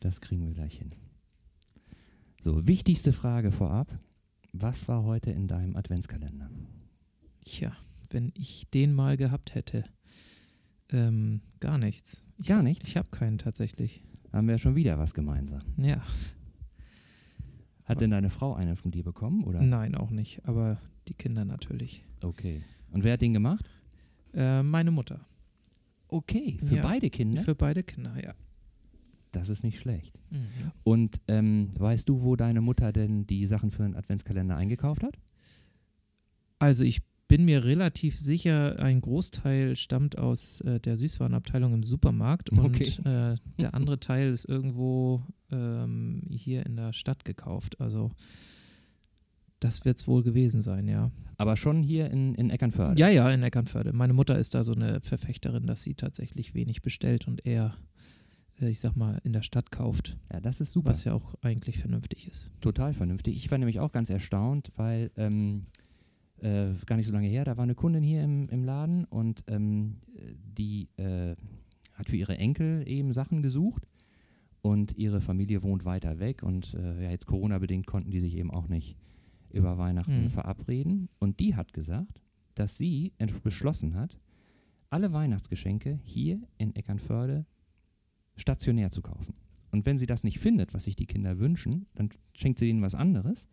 Das kriegen wir gleich hin. So, wichtigste Frage vorab. Was war heute in deinem Adventskalender? Tja, wenn ich den mal gehabt hätte. Ähm, gar nichts. Ich, Gar nichts? Ich habe keinen tatsächlich. Haben wir schon wieder was gemeinsam. Ja, Hat denn deine Frau einen von dir bekommen? Oder? nein, auch nicht. Aber die Kinder natürlich. Okay. Und wer hat den gemacht? Äh, meine Mutter. Okay, für Ja. beide Kinder? Für beide Kinder, ja. Das ist nicht schlecht. Mhm. Und ähm, weißt du, wo deine Mutter denn die Sachen für einen Adventskalender eingekauft hat? Also ich bin mir relativ sicher, ein Großteil stammt aus äh, der Süßwarenabteilung im Supermarkt und Okay. äh, der andere Teil ist irgendwo ähm, hier in der Stadt gekauft. Also das wird es wohl gewesen sein, ja. Aber schon hier in, in Eckernförde. Ja, ja, in Eckernförde. Meine Mutter ist da so eine Verfechterin, dass sie tatsächlich wenig bestellt und eher, ich sag mal, in der Stadt kauft, ja, das ist super. was ja auch eigentlich vernünftig ist. Total vernünftig. Ich war nämlich auch ganz erstaunt, weil ähm, äh, gar nicht so lange her, da war eine Kundin hier im, im Laden und ähm, äh, die äh, hat für ihre Enkel eben Sachen gesucht und ihre Familie wohnt weiter weg und äh, ja, jetzt Corona-bedingt konnten die sich eben auch nicht über Weihnachten Mhm. verabreden. Und die hat gesagt, dass sie beschlossen hat, alle Weihnachtsgeschenke hier in Eckernförde stationär zu kaufen. Und wenn sie das nicht findet, was sich die Kinder wünschen, dann schenkt sie ihnen was anderes.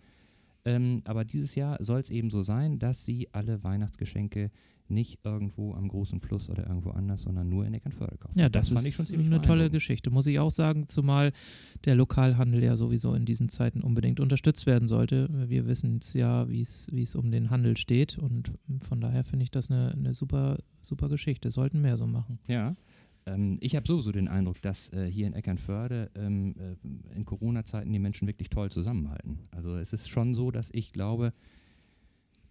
Ähm, aber dieses Jahr soll es eben so sein, dass sie alle Weihnachtsgeschenke nicht irgendwo am großen Fluss oder irgendwo anders, sondern nur in Eckernförde kaufen. Ja, das, fand ist ich schon ziemlich eine tolle. Geschichte, muss ich auch sagen, zumal der Lokalhandel ja sowieso in diesen Zeiten unbedingt unterstützt werden sollte. Wir wissen es ja, wie es wie es um den Handel steht und von daher finde ich das eine, eine super, super Geschichte. Sollten mehr so machen. Ja. Ähm, ich habe sowieso den Eindruck, dass äh, hier in Eckernförde ähm, äh, in Corona-Zeiten die Menschen wirklich toll zusammenhalten. Also es ist schon so, dass ich glaube,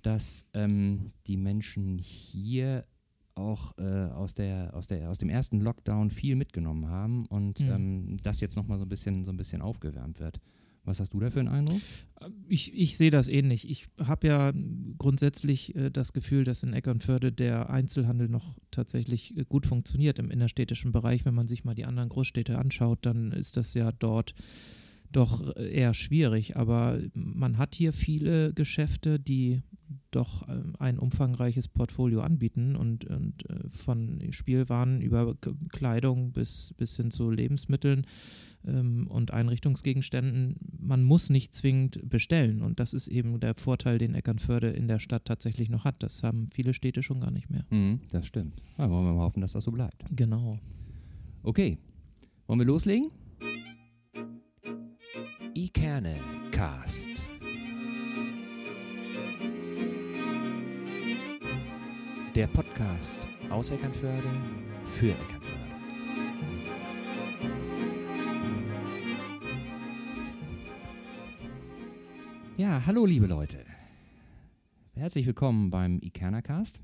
dass ähm, die Menschen hier auch äh, aus, der, aus, der, aus dem ersten Lockdown viel mitgenommen haben und Mhm. ähm, das jetzt nochmal so ein bisschen so ein bisschen aufgewärmt wird. Was hast du da für einen Eindruck? Ich, ich sehe das ähnlich. Ich habe ja grundsätzlich äh, das Gefühl, dass in Eckernförde der Einzelhandel noch tatsächlich äh, gut funktioniert im innerstädtischen Bereich. Wenn man sich mal die anderen Großstädte anschaut, dann ist das ja dort doch äh, eher schwierig. Aber man hat hier viele Geschäfte, die doch äh, ein umfangreiches Portfolio anbieten und, und äh, von Spielwaren über Kleidung bis, bis hin zu Lebensmitteln ähm, und Einrichtungsgegenständen. Man muss nicht zwingend bestellen und das ist eben der Vorteil, den Eckernförde in der Stadt tatsächlich noch hat. Das haben viele Städte schon gar nicht mehr. Mhm, das stimmt. Ja, wollen wir mal hoffen, dass das so bleibt. Genau. Okay, wollen wir loslegen? Ikerne Cast. Der Podcast aus Eckernförde für Eckernförde. Ja, hallo liebe Leute. Herzlich willkommen beim Ikerne Cast.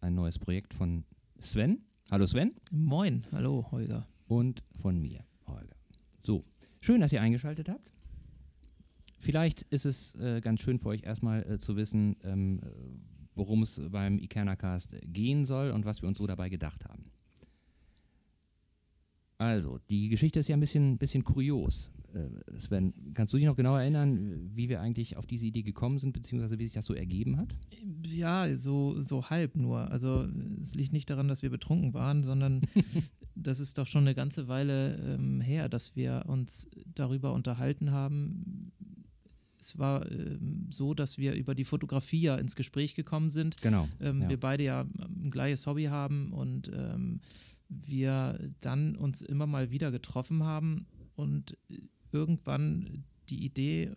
Ein neues Projekt von Sven. Hallo Sven Moin, hallo Holger. und von mir, Holger. So, schön, dass ihr eingeschaltet habt. Vielleicht ist es äh, ganz schön für euch erstmal äh, zu wissen, ähm, äh, worum es beim Ikernacast gehen soll und was wir uns so dabei gedacht haben. Also, die Geschichte ist ja ein bisschen, bisschen kurios. Äh, Sven, kannst du dich noch genau erinnern, wie wir eigentlich auf diese Idee gekommen sind, beziehungsweise wie sich das so ergeben hat? Ja, so, so halb nur. Also es liegt nicht daran, dass wir betrunken waren, sondern das ist doch schon eine ganze Weile ähm, her, dass wir uns darüber unterhalten haben. Es war ähm, so, dass wir über die Fotografie ja ins Gespräch gekommen sind. Genau. Ähm, ja. Wir beide ja ein gleiches Hobby haben und ähm, wir dann uns immer mal wieder getroffen haben und irgendwann die Idee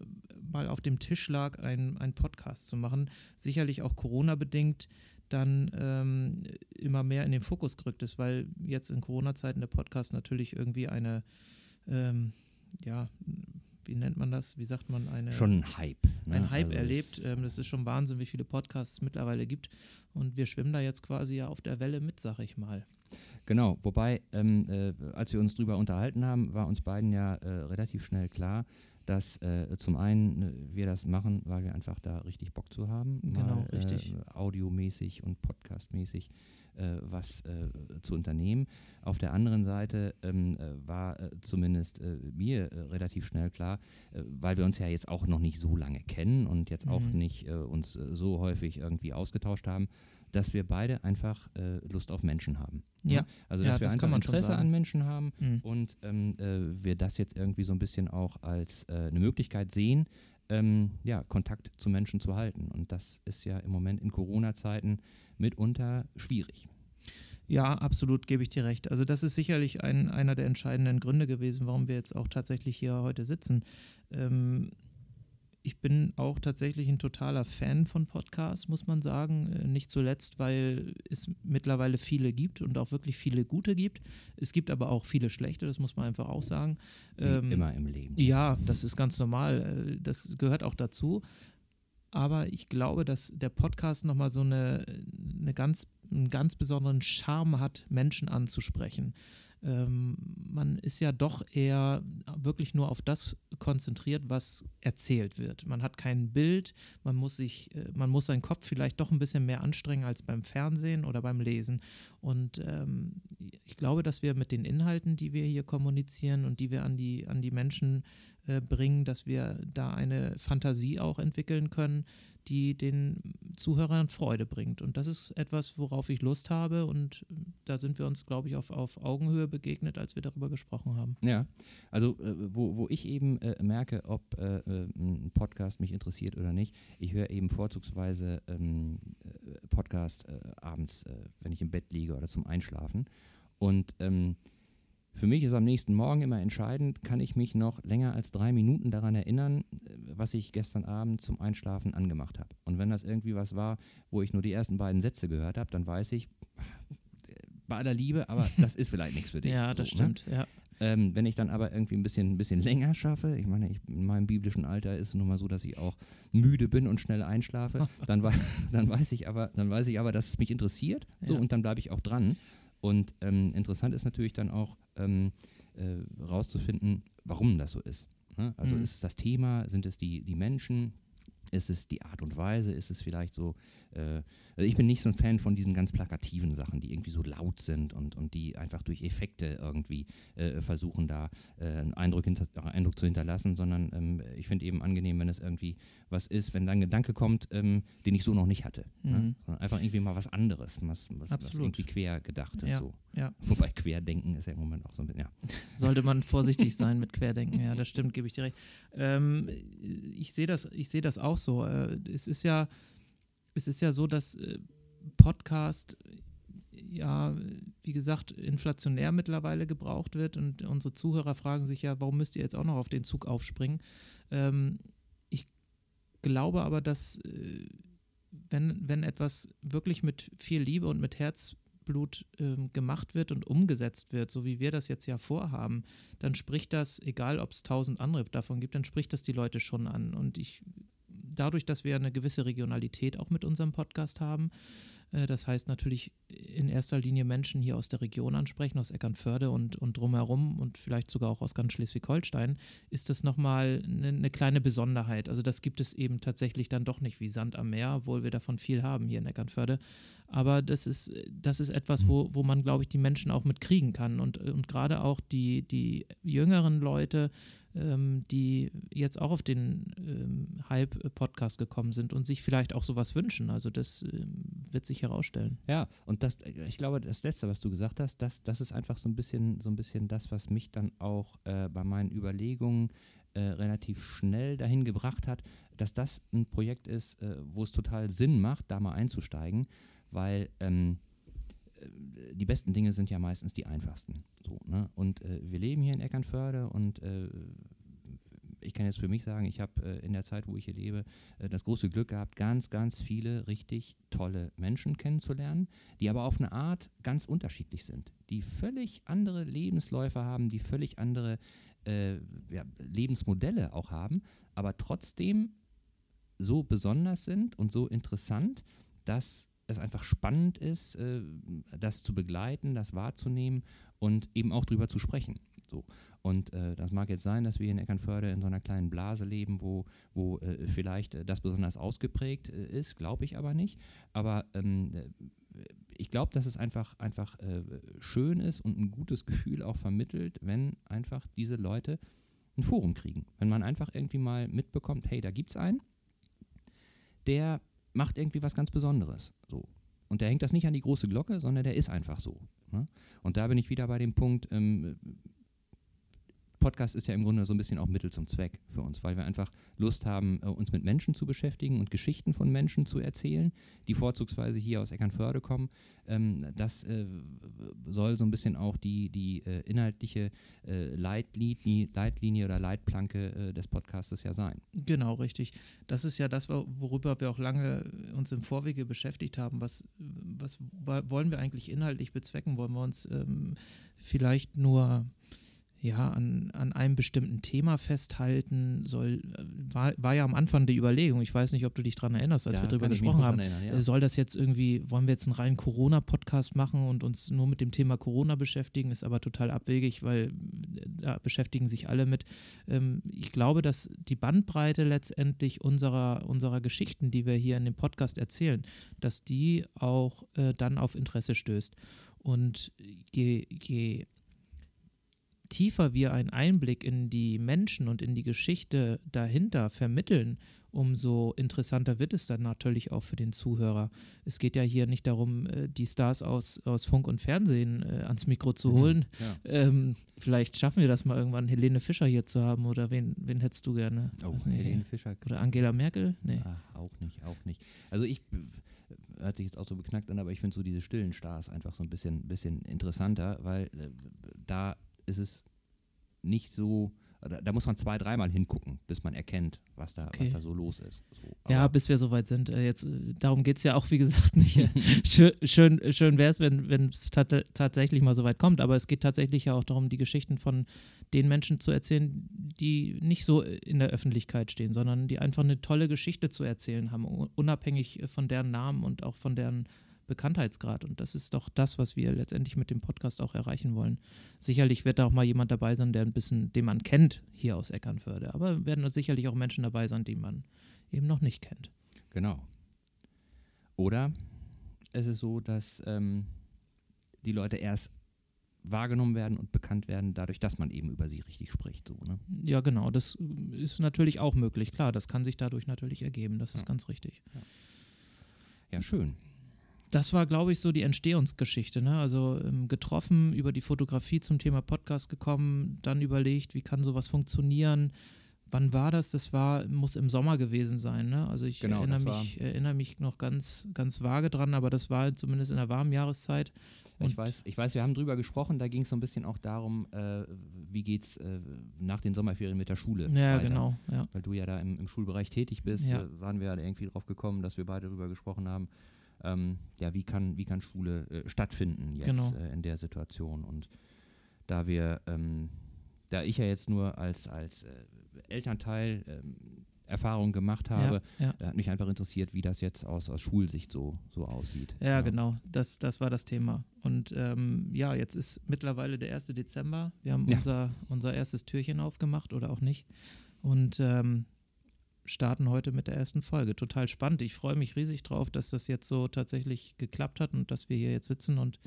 mal auf dem Tisch lag, einen Podcast zu machen. Sicherlich auch Corona-bedingt dann ähm, immer mehr in den Fokus gerückt ist, weil jetzt in Corona-Zeiten der Podcast natürlich irgendwie eine, ähm, ja, wie nennt man das? Wie sagt man eine? Schon ein Hype. Ne? ein Hype Also erlebt. Ähm, das ist schon Wahnsinn, wie viele Podcasts es mittlerweile gibt. Und wir schwimmen da jetzt quasi ja auf der Welle mit, sag ich mal. Genau, wobei, ähm, äh, als wir uns drüber unterhalten haben, war uns beiden ja äh, relativ schnell klar, dass äh, zum einen äh, wir das machen, weil wir einfach da richtig Bock zu haben. Genau, mal, richtig. Äh, audiomäßig und podcastmäßig was äh, zu unternehmen. Auf der anderen Seite ähm, äh, war äh, zumindest äh, mir äh, relativ schnell klar, äh, weil wir uns ja jetzt auch noch nicht so lange kennen und jetzt auch Mhm. nicht äh, uns äh, so häufig irgendwie ausgetauscht haben, dass wir beide einfach äh, Lust auf Menschen haben. Ja. Ne? Also Ja, dass wir das einfach Interesse an Menschen haben Mhm. und ähm, äh, wir das jetzt irgendwie so ein bisschen auch als äh, eine Möglichkeit sehen, ähm, ja, Kontakt zu Menschen zu halten. Und das ist ja im Moment in Corona-Zeiten mitunter schwierig. Ja, absolut, gebe ich dir recht. Also das ist sicherlich ein, einer der entscheidenden Gründe gewesen, warum wir jetzt auch tatsächlich hier heute sitzen. Ähm, ich bin auch tatsächlich ein totaler Fan von Podcasts, muss man sagen. Äh, Nicht zuletzt, weil es mittlerweile viele gibt und auch wirklich viele gute gibt. Es gibt aber auch viele schlechte, das muss man einfach auch sagen. Ähm, immer im Leben. Ja, das ist ganz normal. Äh, Das gehört auch dazu. Aber ich glaube, dass der Podcast nochmal so eine, eine ganz, einen ganz besonderen Charme hat, Menschen anzusprechen. Ähm, man ist ja doch eher wirklich nur auf das konzentriert, was erzählt wird. Man hat kein Bild, man muss sich, äh, man muss seinen Kopf vielleicht doch ein bisschen mehr anstrengen als beim Fernsehen oder beim Lesen. Und ähm, ich glaube, dass wir mit den Inhalten, die wir hier kommunizieren und die wir an die, an die Menschen äh, bringen, dass wir da eine Fantasie auch entwickeln können, die den Zuhörern Freude bringt. Und das ist etwas, worauf ich Lust habe. Und äh, da sind wir uns, glaube ich, auf, auf Augenhöhe begegnet, als wir darüber gesprochen haben. Ja, also äh, wo, wo ich eben äh, merke, ob äh, äh, ein Podcast mich interessiert oder nicht, ich höre eben vorzugsweise ähm, äh, Podcast abends, wenn ich im Bett liege oder zum Einschlafen. Und ähm, für mich ist am nächsten Morgen immer entscheidend, kann ich mich noch länger als drei Minuten daran erinnern, äh, was ich gestern Abend zum Einschlafen angemacht habe. Und wenn das irgendwie was war, wo ich nur die ersten beiden Sätze gehört habe, dann weiß ich, bei aller Liebe, aber das ist vielleicht nichts für dich. Ja, das so, ne? stimmt. Ja. Ähm, wenn ich dann aber irgendwie ein bisschen, ein bisschen länger schaffe, ich meine, ich, in meinem biblischen Alter ist es nun mal so, dass ich auch müde bin und schnell einschlafe, dann, wei dann, weiß ich aber, dann weiß ich aber, dass es mich interessiert so, Ja. und dann bleibe ich auch dran. Und ähm, interessant ist natürlich dann auch ähm, äh, rauszufinden, warum das so ist. Ne? Also Mhm. ist es das Thema, sind es die, die Menschen, ist es die Art und Weise, ist es vielleicht so, äh, also ich bin nicht so ein Fan von diesen ganz plakativen Sachen, die irgendwie so laut sind und, und die einfach durch Effekte irgendwie äh, versuchen, da äh, einen Eindruck, hinter, äh, Eindruck zu hinterlassen, sondern ähm, ich finde eben angenehm, wenn es irgendwie was ist, wenn dann ein Gedanke kommt, ähm, den ich so noch nicht hatte. Ne? Mhm. Sondern einfach irgendwie mal was anderes, was, was, was irgendwie quer gedacht ist. Ja, So. ja. Wobei Querdenken ist ja im Moment auch so ein bisschen, ja. Sollte man vorsichtig sein mit Querdenken, ja, das stimmt, gebe ich dir recht. Ähm, ich sehe das, ich sehe das auch so. Äh, es ist ja, es ist ja so, dass äh, Podcast ja, wie gesagt, inflationär mittlerweile gebraucht wird und unsere Zuhörer fragen sich ja, warum müsst ihr jetzt auch noch auf den Zug aufspringen? Ähm, ich glaube aber, dass äh, wenn, wenn etwas wirklich mit viel Liebe und mit Herzblut ähm, gemacht wird und umgesetzt wird, so wie wir das jetzt ja vorhaben, dann spricht das, egal ob es tausend andere davon gibt, dann spricht das die Leute schon an. Und ich, dadurch, dass wir eine gewisse Regionalität auch mit unserem Podcast haben, äh, das heißt natürlich in erster Linie Menschen hier aus der Region ansprechen, aus Eckernförde und, und drumherum und vielleicht sogar auch aus ganz Schleswig-Holstein, ist das nochmal eine, eine kleine Besonderheit. Also das gibt es eben tatsächlich dann doch nicht wie Sand am Meer, obwohl wir davon viel haben hier in Eckernförde. Aber das ist, das ist etwas, wo, wo man, glaube ich, die Menschen auch mitkriegen kann. Und, und gerade auch die, die jüngeren Leute, ähm, die jetzt auch auf den ähm, Hype-Podcast gekommen sind und sich vielleicht auch sowas wünschen. Also das ähm, wird sich herausstellen. Ja, und das, ich glaube, das Letzte, was du gesagt hast, das, das ist einfach so ein bisschen, so ein bisschen das, was mich dann auch äh, bei meinen Überlegungen äh, relativ schnell dahin gebracht hat, dass das ein Projekt ist, äh, wo es total Sinn macht, da mal einzusteigen, weil ähm, äh, die besten Dinge sind ja meistens die einfachsten. So, ne? Und äh, wir leben hier in Eckernförde und äh, ich kann jetzt für mich sagen, ich habe äh, in der Zeit, wo ich hier lebe, äh, das große Glück gehabt, ganz, ganz viele richtig tolle Menschen kennenzulernen, die aber auf eine Art ganz unterschiedlich sind, die völlig andere Lebensläufe haben, die völlig andere äh, ja, Lebensmodelle auch haben, aber trotzdem so besonders sind und so interessant, dass es einfach spannend ist, äh, das zu begleiten, das wahrzunehmen und eben auch drüber zu sprechen. So. Und äh, das mag jetzt sein, dass wir in Eckernförde in so einer kleinen Blase leben, wo, wo äh, vielleicht äh, das besonders ausgeprägt äh, ist, glaube ich aber nicht. Aber ähm, äh, ich glaube, dass es einfach, einfach schön ist und ein gutes Gefühl auch vermittelt, wenn einfach diese Leute ein Forum kriegen. Wenn man einfach irgendwie mal mitbekommt, hey, da gibt es einen, der macht irgendwie was ganz Besonderes. So. Und der hängt das nicht an die große Glocke, sondern der ist einfach so. Ne? Und da bin ich wieder bei dem Punkt, ähm, Podcast ist ja im Grunde so ein bisschen auch Mittel zum Zweck für uns, weil wir einfach Lust haben, äh, uns mit Menschen zu beschäftigen und Geschichten von Menschen zu erzählen, die vorzugsweise hier aus Eckernförde kommen. Ähm, das äh, soll so ein bisschen auch die, die äh, inhaltliche Leitlinie, Leitlinie oder Leitplanke des Podcastes ja sein. Genau, richtig. Das ist ja das, worüber wir auch lange uns im Vorwege beschäftigt haben. Was, was wollen wir eigentlich inhaltlich bezwecken? Wollen wir uns ähm, vielleicht nur ja, an, an einem bestimmten Thema festhalten soll, äh, war, war ja am Anfang die Überlegung, ich weiß nicht, ob du dich daran erinnerst, als Da wir darüber gesprochen haben, erinnern, ja. äh, soll das jetzt irgendwie, wollen wir jetzt einen reinen Corona-Podcast machen und uns nur mit dem Thema Corona beschäftigen, ist aber total abwegig, weil äh, da beschäftigen sich alle mit. Ähm, ich glaube, dass die Bandbreite letztendlich unserer, unserer Geschichten, die wir hier in dem Podcast erzählen, dass die auch dann auf Interesse stößt. Und je, je tiefer wir einen Einblick in die Menschen und in die Geschichte dahinter vermitteln, umso interessanter wird es dann natürlich auch für den Zuhörer. Es geht ja hier nicht darum, äh, die Stars aus, aus Funk und Fernsehen äh, ans Mikro zu Mhm, holen. ja. Ähm, vielleicht schaffen wir das mal irgendwann, Helene Fischer hier zu haben oder wen, wen hättest du gerne? Oh, nicht. Helene Fischer. Oder Angela Merkel? Nee. Ach, auch nicht, auch nicht. Also ich äh, hört sich jetzt auch so beknackt an, aber ich finde so diese stillen Stars einfach so ein bisschen, bisschen interessanter, weil äh, da ist es nicht so, da, da muss man zwei, dreimal hingucken, bis man erkennt, was da, Okay. was da so los ist. So, Ja, bis wir soweit sind. Äh, Jetzt, äh, darum geht es ja auch, wie gesagt, nicht. Äh, schön schön, schön wäre es, wenn es tat, tatsächlich mal so weit kommt. Aber es geht tatsächlich ja auch darum, die Geschichten von den Menschen zu erzählen, die nicht so in der Öffentlichkeit stehen, sondern die einfach eine tolle Geschichte zu erzählen haben, unabhängig von deren Namen und auch von deren Bekanntheitsgrad. Und das ist doch das, was wir letztendlich mit dem Podcast auch erreichen wollen. Sicherlich wird da auch mal jemand dabei sein, der ein bisschen, den man kennt hier aus Eckernförde. Aber werden sicherlich auch Menschen dabei sein, die man eben noch nicht kennt. Genau. Oder es ist so, dass ähm, die Leute erst wahrgenommen werden und bekannt werden, dadurch, dass man eben über sie richtig spricht. So, ne? Ja, genau. Das äh, ist natürlich auch möglich. Klar, das kann sich dadurch natürlich ergeben. Das ist Ja. ganz richtig. Ja, schön. Das war, glaube ich, so die Entstehungsgeschichte. Ne? Also ähm, getroffen, über die Fotografie zum Thema Podcast gekommen, dann überlegt, wie kann sowas funktionieren. Wann war das? Das war, muss im Sommer gewesen sein. Ne? Also ich Genau, erinnere, mich, erinnere mich noch ganz, ganz vage dran, aber das war zumindest in der warmen Jahreszeit. Ich Und- weiß, ich weiß, wir haben drüber gesprochen, da ging es so ein bisschen auch darum, äh, wie geht's äh, nach den Sommerferien mit der Schule Ja, weiter. genau. Ja. Weil du ja da im, im Schulbereich tätig bist, Ja. äh, waren wir ja irgendwie drauf gekommen, dass wir beide drüber gesprochen haben, ähm, ja, wie kann, wie kann Schule äh, stattfinden jetzt Genau. äh, in der Situation. Und da wir, ähm, da ich ja jetzt nur als, als äh, Elternteil ähm, Erfahrung gemacht habe, Ja, ja. äh, hat mich einfach interessiert, wie das jetzt aus, aus Schulsicht so, so aussieht. Ja, genau. Das, das war das Thema. Und ähm, ja, jetzt ist mittlerweile der 1. Dezember. Wir haben Ja. unser, unser erstes Türchen aufgemacht oder auch nicht. Und ähm, starten heute mit der ersten Folge. Total spannend. Ich freue mich riesig drauf, dass das jetzt so tatsächlich geklappt hat und dass wir hier jetzt sitzen und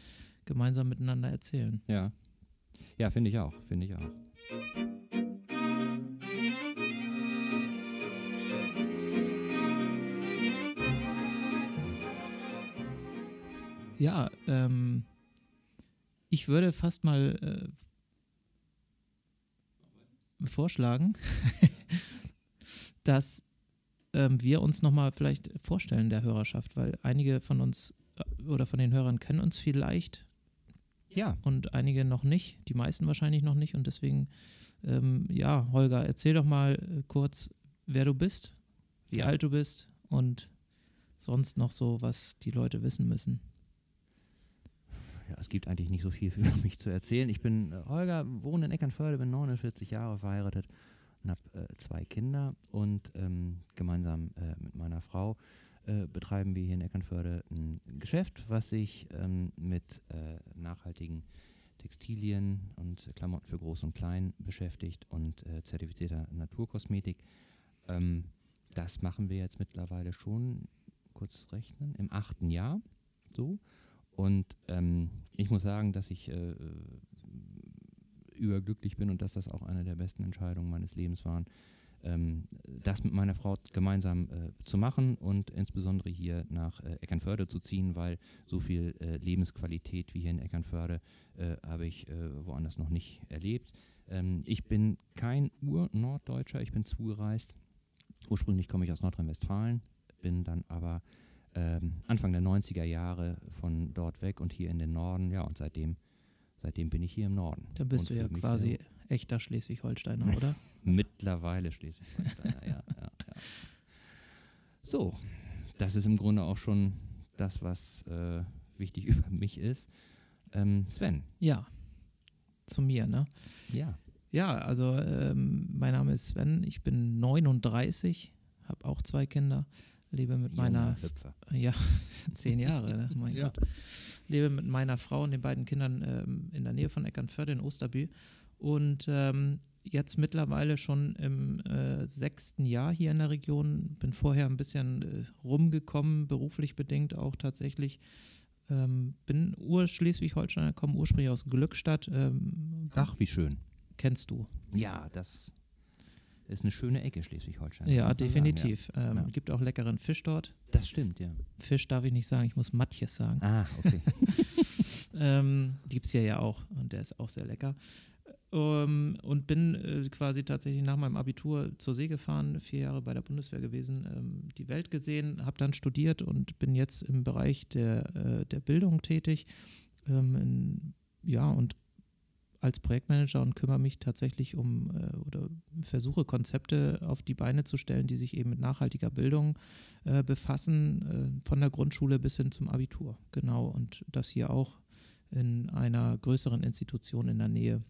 gemeinsam miteinander erzählen. Ja. Ja, finde ich auch, finde ich auch. Ja, ähm, ich würde fast mal äh, vorschlagen, dass ähm, wir uns nochmal vielleicht vorstellen der Hörerschaft, weil einige von uns äh, oder von den Hörern kennen uns vielleicht Ja, und einige noch nicht, die meisten wahrscheinlich noch nicht und deswegen, ähm, ja, Holger, erzähl doch mal äh, kurz, wer du bist, wie Ja. alt du bist und sonst noch so, was die Leute wissen müssen. ja, es gibt eigentlich nicht so viel für mich zu erzählen. Ich bin äh, Holger, wohne in Eckernförde, bin 49 Jahre verheiratet und habe äh, zwei Kinder und ähm, gemeinsam äh, mit meiner Frau äh, betreiben wir hier in Eckernförde ein Geschäft, was sich ähm, mit äh, nachhaltigen Textilien und Klamotten für Groß und Klein beschäftigt und äh, zertifizierter Naturkosmetik. Ähm, das machen wir jetzt mittlerweile schon, kurz rechnen, im achten Jahr so. Und ähm, ich muss sagen, dass ich äh, überglücklich bin und dass das auch eine der besten Entscheidungen meines Lebens waren, ähm, das mit meiner Frau gemeinsam äh, zu machen und insbesondere hier nach äh, Eckernförde zu ziehen, weil so viel äh, Lebensqualität wie hier in Eckernförde äh, habe ich äh, woanders noch nicht erlebt. Ähm, ich bin kein Ur-Norddeutscher, ich bin zugereist. Ursprünglich komme ich aus Nordrhein-Westfalen, bin dann aber ähm, Anfang der 90er Jahre von dort weg und hier in den Norden, ja, und seitdem, seitdem bin ich hier im Norden. Da bist du ja quasi echter Schleswig-Holsteiner, oder? Mittlerweile Schleswig-Holsteiner, ja, ja, ja. So, das ist im Grunde auch schon das, was äh, wichtig über mich ist. Ähm, Sven. Ja, zu mir, ne? Ja. Ja, also ähm, mein Name ist Sven, ich bin 39, habe auch zwei Kinder, lebe mit Junger meiner Hüpfer. ja zehn Jahre, ne? mein Ja. Gott, lebe mit meiner Frau und den beiden Kindern ähm, in der Nähe von Eckernförde in Osterbü und ähm, jetzt mittlerweile schon im äh, sechsten Jahr hier in der Region. Bin vorher ein bisschen äh, rumgekommen, beruflich bedingt auch tatsächlich. Ähm, bin Ur-Schleswig-Holsteiner, komme ursprünglich aus Glückstadt. Ähm, Ach, wie schön. kennst du? Ja, das ist eine schöne Ecke Schleswig-Holstein. Ja, man sagen, definitiv. Ähm, Ja. Gibt auch leckeren Fisch dort. Ja. Das stimmt, ja. Fisch darf ich nicht sagen, ich muss Matjes sagen. Ah, okay. Ähm, gibt es hier ja auch und der ist auch sehr lecker. Ähm, und bin äh, quasi tatsächlich nach meinem Abitur zur See gefahren, vier Jahre bei der Bundeswehr gewesen, ähm, die Welt gesehen, habe dann studiert und bin jetzt im Bereich der, äh, der Bildung tätig. Ähm, in, ja, und als Projektmanager und kümmere mich tatsächlich um äh, oder versuche Konzepte auf die Beine zu stellen, die sich eben mit nachhaltiger Bildung äh, befassen, äh, von der Grundschule bis hin zum Abitur. Genau, und das hier auch in einer größeren Institution in der Nähe.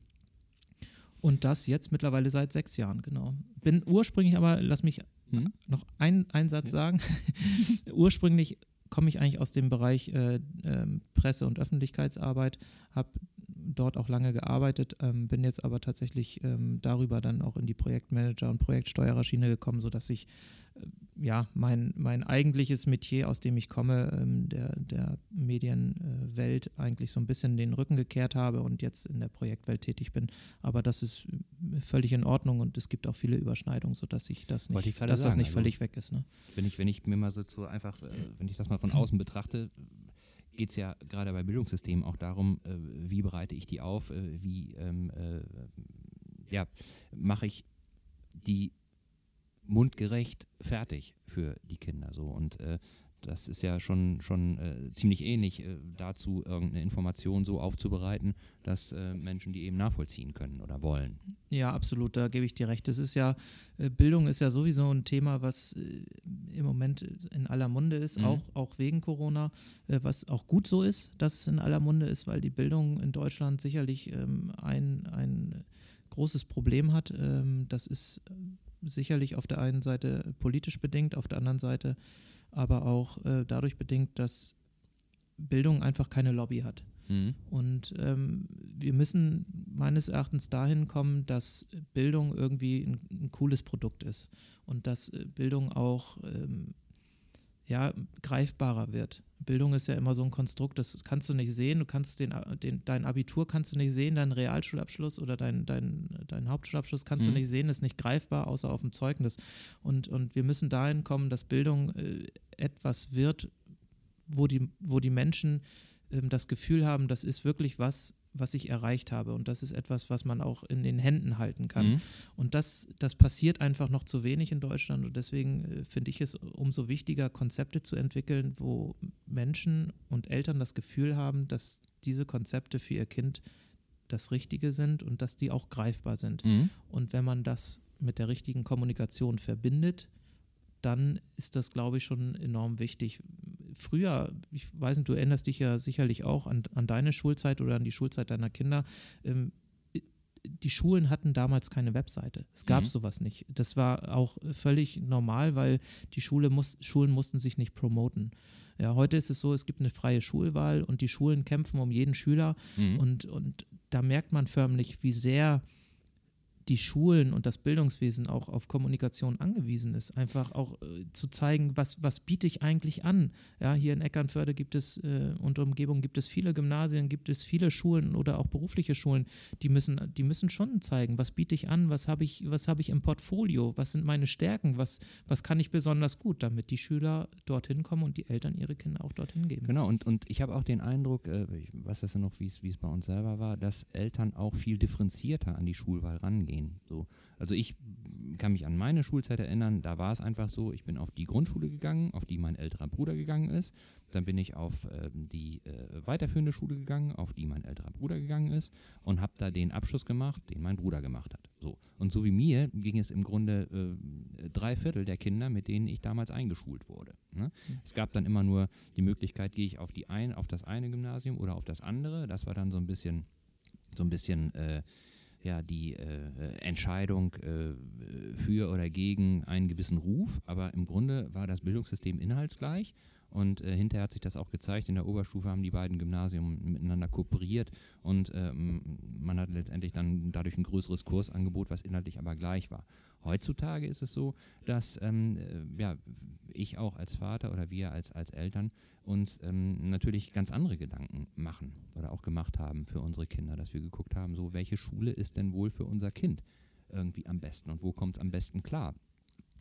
Und das jetzt mittlerweile seit sechs Jahren, genau. Bin ursprünglich aber, lass mich Hm? noch ein- einen Satz Ja. sagen. ursprünglich komme ich eigentlich aus dem Bereich äh, ähm, Presse- und Öffentlichkeitsarbeit, habe dort auch lange gearbeitet, ähm, bin jetzt aber tatsächlich ähm, darüber dann auch in die Projektmanager- und Projektsteuererschiene gekommen, sodass ich äh, ja mein, mein eigentliches Metier, aus dem ich komme, ähm, der, der Medienwelt, eigentlich so ein bisschen den Rücken gekehrt habe und jetzt in der Projektwelt tätig bin. Aber das ist äh, völlig in Ordnung und es gibt auch viele Überschneidungen, sodass ich das nicht, ich dass das sagen, nicht also- völlig weg ist. Ne? Wenn ich, wenn ich mir mal so, so einfach, äh, wenn ich das mal von außen betrachte, geht es ja gerade bei Bildungssystemen auch darum, äh, wie bereite ich die auf, äh, wie ähm, äh, ja, mache ich die mundgerecht fertig für die Kinder so. Und äh, das ist ja schon, schon äh, ziemlich ähnlich äh, dazu, irgendeine Information so aufzubereiten, dass äh, Menschen die eben nachvollziehen können oder wollen. Ja, absolut, da gebe ich dir recht. Das ist ja, äh, Bildung ist ja sowieso ein Thema, was äh, im Moment in aller Munde ist, Mhm. auch, auch wegen Corona, äh, was auch gut so ist, dass es in aller Munde ist, weil die Bildung in Deutschland sicherlich ähm, ein, ein großes Problem hat. Ähm, das ist sicherlich auf der einen Seite politisch bedingt, auf der anderen Seite aber auch äh, dadurch bedingt, dass Bildung einfach keine Lobby hat. Mhm. Und ähm, wir müssen meines Erachtens dahin kommen, dass Bildung irgendwie ein, ein cooles Produkt ist und dass äh, Bildung auch ähm, ja, greifbarer wird. Bildung ist ja immer so ein Konstrukt, das kannst du nicht sehen. Du kannst den, den, dein Abitur kannst du nicht sehen, deinen Realschulabschluss oder dein, dein, deinen Hauptschulabschluss kannst Mhm. du nicht sehen, ist nicht greifbar, außer auf dem Zeugnis. Und, und wir müssen dahin kommen, dass Bildung äh, etwas wird, wo die, wo die Menschen das Gefühl haben, das ist wirklich was, was ich erreicht habe. Und das ist etwas, was man auch in den Händen halten kann. Mhm. Und das, das passiert einfach noch zu wenig in Deutschland. Und deswegen äh, finde ich es umso wichtiger, Konzepte zu entwickeln, wo Menschen und Eltern das Gefühl haben, dass diese Konzepte für ihr Kind das Richtige sind und dass die auch greifbar sind. Mhm. Und wenn man das mit der richtigen Kommunikation verbindet, dann ist das, glaube ich, schon enorm wichtig. Früher, ich weiß nicht, du erinnerst dich ja sicherlich auch an, an deine Schulzeit oder an die Schulzeit deiner Kinder. Ähm, die Schulen hatten damals keine Webseite. Es gab Mhm. sowas nicht. Das war auch völlig normal, weil die Schule muss, Schulen mussten sich nicht promoten. Ja, heute ist es so, es gibt eine freie Schulwahl und die Schulen kämpfen um jeden Schüler Mhm. und, und da merkt man förmlich, wie sehr die Schulen und das Bildungswesen auch auf Kommunikation angewiesen ist. Einfach auch äh, zu zeigen, was, was biete ich eigentlich an. Ja, hier in Eckernförde gibt es äh, und Umgebung gibt es viele Gymnasien, gibt es viele Schulen oder auch berufliche Schulen, die müssen, die müssen schon zeigen, was biete ich an, was habe ich, was habe ich im Portfolio, was sind meine Stärken, was, was kann ich besonders gut, damit die Schüler dorthin kommen und die Eltern ihre Kinder auch dorthin geben. Genau, und, und ich habe auch den Eindruck, äh, weiß das noch, wie es bei uns selber war, dass Eltern auch viel differenzierter an die Schulwahl rangehen. So. Also ich kann mich an meine Schulzeit erinnern, da war es einfach so, ich bin auf die Grundschule gegangen, auf die mein älterer Bruder gegangen ist, dann bin ich auf ähm, die äh, weiterführende Schule gegangen, auf die mein älterer Bruder gegangen ist und habe da den Abschluss gemacht, den mein Bruder gemacht hat. So. Und so wie mir ging es im Grunde äh, drei Viertel der Kinder, mit denen ich damals eingeschult wurde. Ne? Es gab dann immer nur die Möglichkeit, gehe ich auf, die ein, auf das eine Gymnasium oder auf das andere. Das war dann so ein bisschen, so ein bisschen äh, ja, die äh, Entscheidung äh, für oder gegen einen gewissen Ruf. Aber im Grunde war das Bildungssystem inhaltsgleich. Und äh, hinterher hat sich das auch gezeigt. In der Oberstufe haben die beiden Gymnasien miteinander kooperiert und ähm, man hat letztendlich dann dadurch ein größeres Kursangebot, was inhaltlich aber gleich war. Heutzutage ist es so, dass ähm, äh, ja, ich auch als Vater oder wir als, als Eltern uns ähm, natürlich ganz andere Gedanken machen oder auch gemacht haben für unsere Kinder, dass wir geguckt haben, so welche Schule ist denn wohl für unser Kind irgendwie am besten und wo kommt es am besten klar.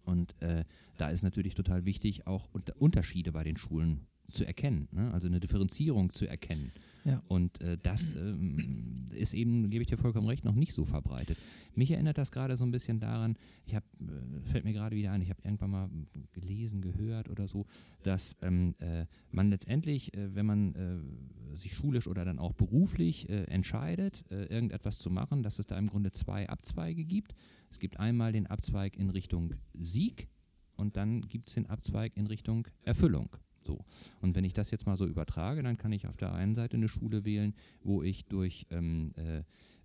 Und äh, da ist natürlich total wichtig, auch unter Unterschiede bei den Schulen zu erkennen, ne? also eine Differenzierung zu erkennen. Ja. Und äh, das ähm, ist eben, gebe ich dir vollkommen recht, noch nicht so verbreitet. Mich erinnert das gerade so ein bisschen daran, ich habe, äh, fällt mir gerade wieder ein, ich habe irgendwann mal gelesen, gehört oder so, dass ähm, äh, man letztendlich, äh, wenn man äh, sich schulisch oder dann auch beruflich äh, entscheidet, irgendetwas zu machen, dass es da im Grunde zwei Abzweige gibt. Es gibt einmal den Abzweig in Richtung Sieg und dann gibt es den Abzweig in Richtung Erfüllung. So. Und wenn ich das jetzt mal so übertrage, dann kann ich auf der einen Seite eine Schule wählen, wo ich durch ähm, äh,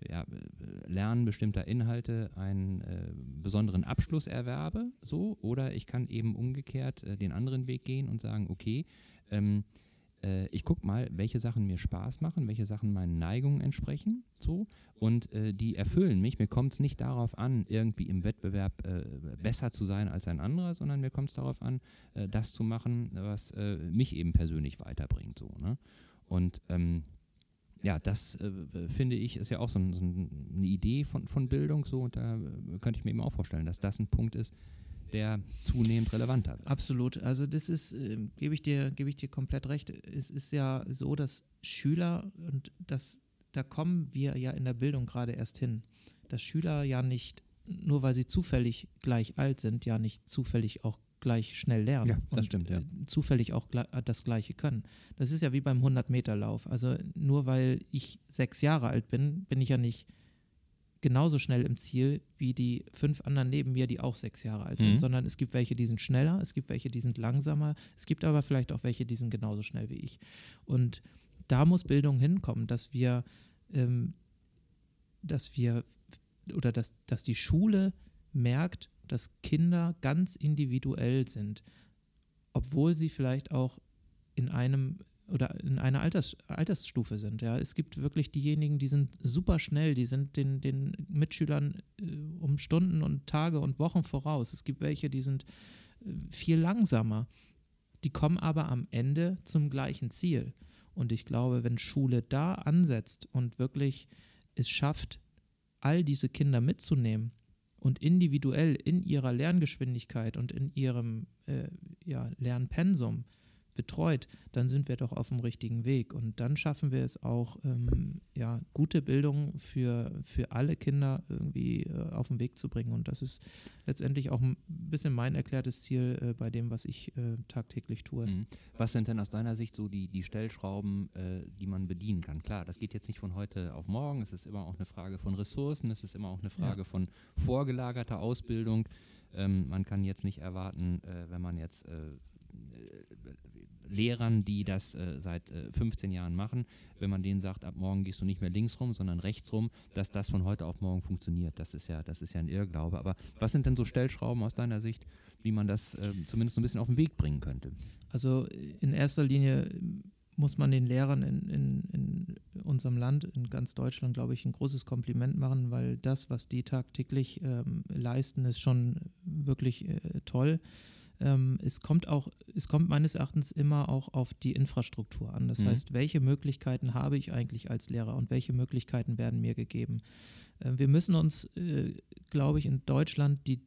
ja, Lernen bestimmter Inhalte einen äh, besonderen Abschluss erwerbe, so, oder ich kann eben umgekehrt äh, den anderen Weg gehen und sagen, okay, ähm, äh, ich gucke mal, welche Sachen mir Spaß machen, welche Sachen meinen Neigungen entsprechen, so, und äh, die erfüllen mich. Mir kommt es nicht darauf an, irgendwie im Wettbewerb äh, besser zu sein als ein anderer, sondern mir kommt es darauf an, äh, das zu machen, was äh, mich eben persönlich weiterbringt, so, ne? Und ähm, ja, das äh, finde ich, ist ja auch so, ein, so, eine Idee von, von Bildung, so, und da äh, könnte ich mir eben auch vorstellen, dass das ein Punkt ist, der zunehmend relevanter wird. Absolut. Also das ist, äh, gebe ich dir, gebe ich dir komplett recht. Es ist ja so, dass Schüler und das, da kommen wir ja in der Bildung gerade erst hin, dass Schüler ja nicht, nur weil sie zufällig gleich alt sind, ja nicht zufällig auch gleich schnell lernen Ja, das und stimmt, ja. äh, zufällig auch gle- das Gleiche können. Das ist ja wie beim 100-Meter-Lauf. Also nur weil ich sechs Jahre alt bin, bin ich ja nicht genauso schnell im Ziel wie die fünf anderen neben mir, die auch sechs Jahre alt sind, Mhm. sondern es gibt welche, die sind schneller, es gibt welche, die sind langsamer, es gibt aber vielleicht auch welche, die sind genauso schnell wie ich. Und da muss Bildung hinkommen, dass wir, ähm, dass wir oder dass, dass die Schule merkt, dass Kinder ganz individuell sind, obwohl sie vielleicht auch in einem oder in einer Alters, Altersstufe sind. Ja, es gibt wirklich diejenigen, die sind super schnell, die sind den, den Mitschülern äh, um Stunden und Tage und Wochen voraus. Es gibt welche, die sind äh, viel langsamer. Die kommen aber am Ende zum gleichen Ziel. Und ich glaube, wenn Schule da ansetzt und wirklich es schafft, all diese Kinder mitzunehmen und individuell in ihrer Lerngeschwindigkeit und in ihrem äh, ja, Lernpensum betreut, dann sind wir doch auf dem richtigen Weg. Und dann schaffen wir es auch, ähm, ja, gute Bildung für, für alle Kinder irgendwie äh, auf den Weg zu bringen. Und das ist letztendlich auch ein bisschen mein erklärtes Ziel äh, bei dem, was ich äh, tagtäglich tue. Mhm. Was sind denn aus deiner Sicht so die, die Stellschrauben, äh, die man bedienen kann? Klar, das geht jetzt nicht von heute auf morgen. Es ist immer auch eine Frage von Ressourcen. Es ist immer auch eine Frage von vorgelagerter Ausbildung. Ähm, man kann jetzt nicht erwarten, äh, wenn man jetzt äh, Lehrern, die das äh, seit äh, 15 Jahren machen, wenn man denen sagt, ab morgen gehst du nicht mehr links rum, sondern rechts rum, dass das von heute auf morgen funktioniert. Das ist ja, das ist ja ein Irrglaube. Aber was sind denn so Stellschrauben aus deiner Sicht, wie man das äh, zumindest ein bisschen auf den Weg bringen könnte? Also in erster Linie muss man den Lehrern in, in, in unserem Land, in ganz Deutschland, glaube ich, ein großes Kompliment machen, weil das, was die tagtäglich ähm, leisten, ist schon wirklich äh, toll. Ähm, es kommt auch, es kommt meines Erachtens immer auch auf die Infrastruktur an. Das mhm. heißt, welche Möglichkeiten habe ich eigentlich als Lehrer und welche Möglichkeiten werden mir gegeben? Äh, wir müssen uns, äh, glaube ich, in Deutschland die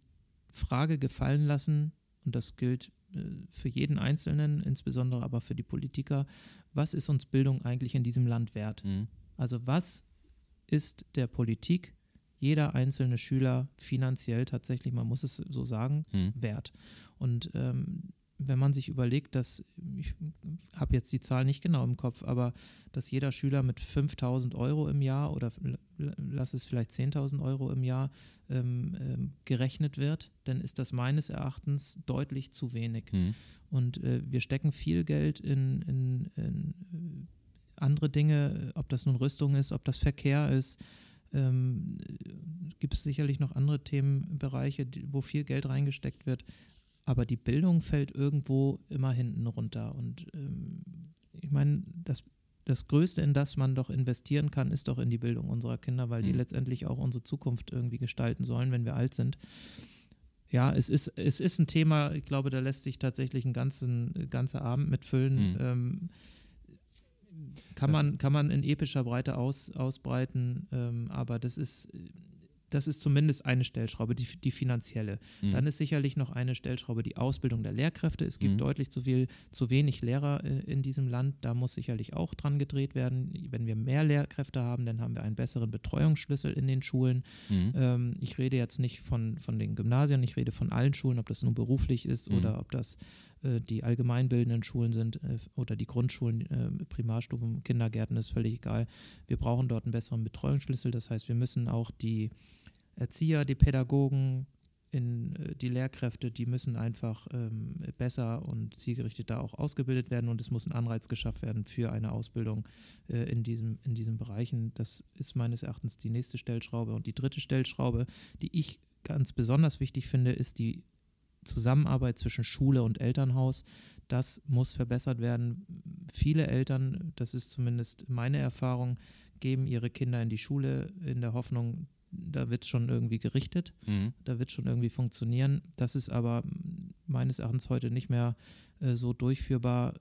Frage gefallen lassen, und das gilt äh, für jeden Einzelnen, insbesondere aber für die Politiker, was ist uns Bildung eigentlich in diesem Land wert? Mhm. Also was ist der Politik jeder einzelne Schüler finanziell tatsächlich, man muss es so sagen, mhm. wert? Und ähm, wenn man sich überlegt, dass, ich habe jetzt die Zahl nicht genau im Kopf, aber dass jeder Schüler mit 5000 Euro im Jahr oder lass es vielleicht 10.000 Euro im Jahr ähm, ähm, gerechnet wird, dann ist das meines Erachtens deutlich zu wenig. Mhm. Und äh, wir stecken viel Geld in, in, in, andere Dinge, ob das nun Rüstung ist, ob das Verkehr ist. Ähm, Gibt es sicherlich noch andere Themenbereiche, wo viel Geld reingesteckt wird aber die Bildung fällt irgendwo immer hinten runter. Und ähm, ich meine, das, das Größte, in das man doch investieren kann, ist doch in die Bildung unserer Kinder, weil die mhm. letztendlich auch unsere Zukunft irgendwie gestalten sollen, wenn wir alt sind. Ja, es ist, es ist ein Thema, ich glaube, da lässt sich tatsächlich ein ganzen, ganzer Abend mitfüllen. Mhm. Ähm, kann, man, kann man in epischer Breite aus, ausbreiten, ähm, aber das ist das ist zumindest eine Stellschraube, die, die finanzielle. Mhm. Dann ist sicherlich noch eine Stellschraube die Ausbildung der Lehrkräfte. Es gibt mhm. deutlich zu viel, zu wenig Lehrer äh, in diesem Land. Da muss sicherlich auch dran gedreht werden. Wenn wir mehr Lehrkräfte haben, dann haben wir einen besseren Betreuungsschlüssel in den Schulen. Mhm. Ähm, ich rede jetzt nicht von, von den Gymnasien, ich rede von allen Schulen, ob das nun beruflich ist mhm. oder ob das äh, die allgemeinbildenden Schulen sind äh, oder die Grundschulen, äh, Primarstufen, Kindergärten, ist völlig egal. Wir brauchen dort einen besseren Betreuungsschlüssel. Das heißt, wir müssen auch die Erzieher, die Pädagogen, in, die Lehrkräfte, die müssen einfach ähm, besser und zielgerichteter auch ausgebildet werden und es muss ein Anreiz geschafft werden für eine Ausbildung äh, in, diesem, in diesen Bereichen. Das ist meines Erachtens die nächste Stellschraube. Und die dritte Stellschraube, die ich ganz besonders wichtig finde, ist die Zusammenarbeit zwischen Schule und Elternhaus, das muss verbessert werden. Viele Eltern, das ist zumindest meine Erfahrung, geben ihre Kinder in die Schule in der Hoffnung, da wird es schon irgendwie gerichtet, mhm. da wird schon irgendwie funktionieren. Das ist aber meines Erachtens heute nicht mehr äh, so durchführbar.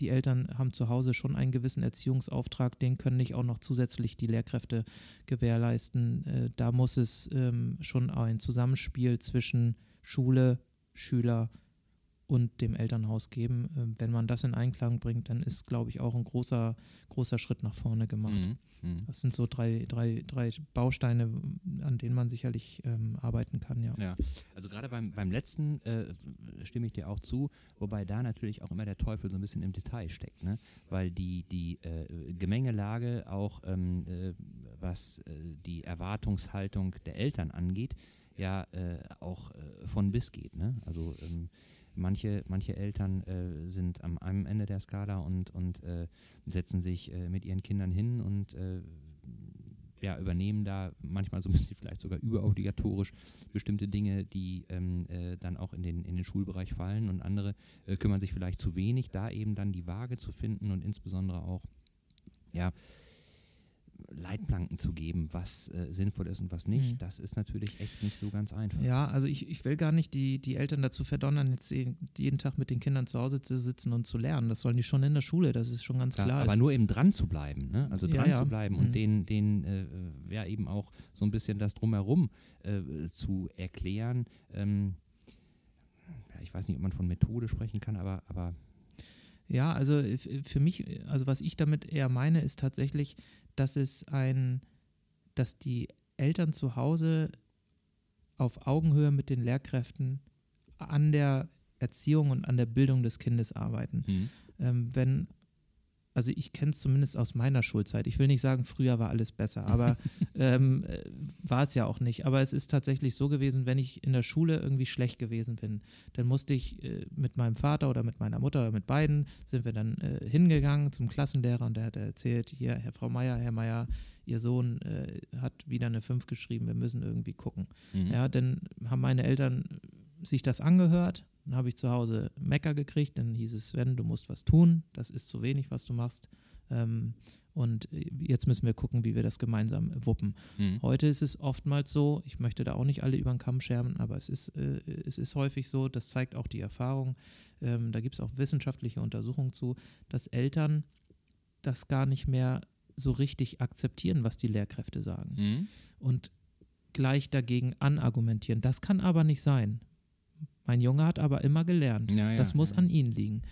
Die Eltern haben zu Hause schon einen gewissen Erziehungsauftrag, den können nicht auch noch zusätzlich die Lehrkräfte gewährleisten. Äh, da muss es ähm, schon ein Zusammenspiel zwischen Schule, Schüler und dem Elternhaus geben. Ähm, wenn man das in Einklang bringt, dann ist, glaube ich, auch ein großer, großer Schritt nach vorne gemacht. Mhm. mhm. Das sind so drei, drei, drei Bausteine, an denen man sicherlich ähm, arbeiten kann, ja. Ja, also gerade beim, beim letzten äh, stimme ich dir auch zu, wobei da natürlich auch immer der Teufel so ein bisschen im Detail steckt, ne? weil die, die äh, Gemengelage auch, ähm, äh, was äh, die Erwartungshaltung der Eltern angeht, ja äh, auch äh, von bis geht. Ne? Also ähm, manche, manche Eltern äh, sind am einem Ende der Skala und, und äh, setzen sich äh, mit ihren Kindern hin und äh, ja, übernehmen da manchmal so ein bisschen vielleicht sogar überobligatorisch bestimmte Dinge, die ähm, dann auch in den, in den Schulbereich fallen. Und andere kümmern sich vielleicht zu wenig, da eben dann die Waage zu finden und insbesondere auch ja, Leitplanken zu geben, was äh, sinnvoll ist und was nicht, mhm. das ist natürlich echt nicht so ganz einfach. Ja, also ich, ich will gar nicht die, die Eltern dazu verdonnern, jetzt jeden Tag mit den Kindern zu Hause zu sitzen und zu lernen. Das sollen die schon in der Schule, das ist schon ganz ja, klar. Aber ist. nur eben dran zu bleiben, ne? also dran ja, ja. zu bleiben mhm. und denen, denen äh, ja eben auch so ein bisschen das Drumherum äh, zu erklären. Ähm, ich weiß nicht, ob man von Methode sprechen kann, aber, aber ja, also für mich, also was ich damit eher meine, ist tatsächlich, dass es ein, dass die Eltern zu Hause auf Augenhöhe mit den Lehrkräften an der Erziehung und an der Bildung des Kindes arbeiten. Mhm. Ähm, wenn also ich kenne es zumindest aus meiner Schulzeit. Ich will nicht sagen, früher war alles besser, aber ähm, äh, war es ja auch nicht. Aber es ist tatsächlich so gewesen, wenn ich in der Schule irgendwie schlecht gewesen bin, dann musste ich äh, mit meinem Vater oder mit meiner Mutter oder mit beiden, sind wir dann äh, hingegangen zum Klassenlehrer und der hat erzählt, hier, Herr Frau Meier, Herr Meier, Ihr Sohn äh, hat wieder eine 5 geschrieben, wir müssen irgendwie gucken. Mhm. Ja, dann haben meine Eltern sich das angehört dann habe ich zu Hause Mecker gekriegt, dann hieß es, Sven, du musst was tun, das ist zu wenig, was du machst. Ähm, und jetzt müssen wir gucken, wie wir das gemeinsam wuppen. Mhm. Heute ist es oftmals so, ich möchte da auch nicht alle über den Kamm scheren, aber es ist, äh, es ist häufig so, das zeigt auch die Erfahrung, ähm, da gibt es auch wissenschaftliche Untersuchungen zu, dass Eltern das gar nicht mehr so richtig akzeptieren, was die Lehrkräfte sagen. Mhm. Und gleich dagegen anargumentieren. Das kann aber nicht sein. Mein Junge hat aber immer gelernt. Ja, ja, das muss ja. an ihnen liegen.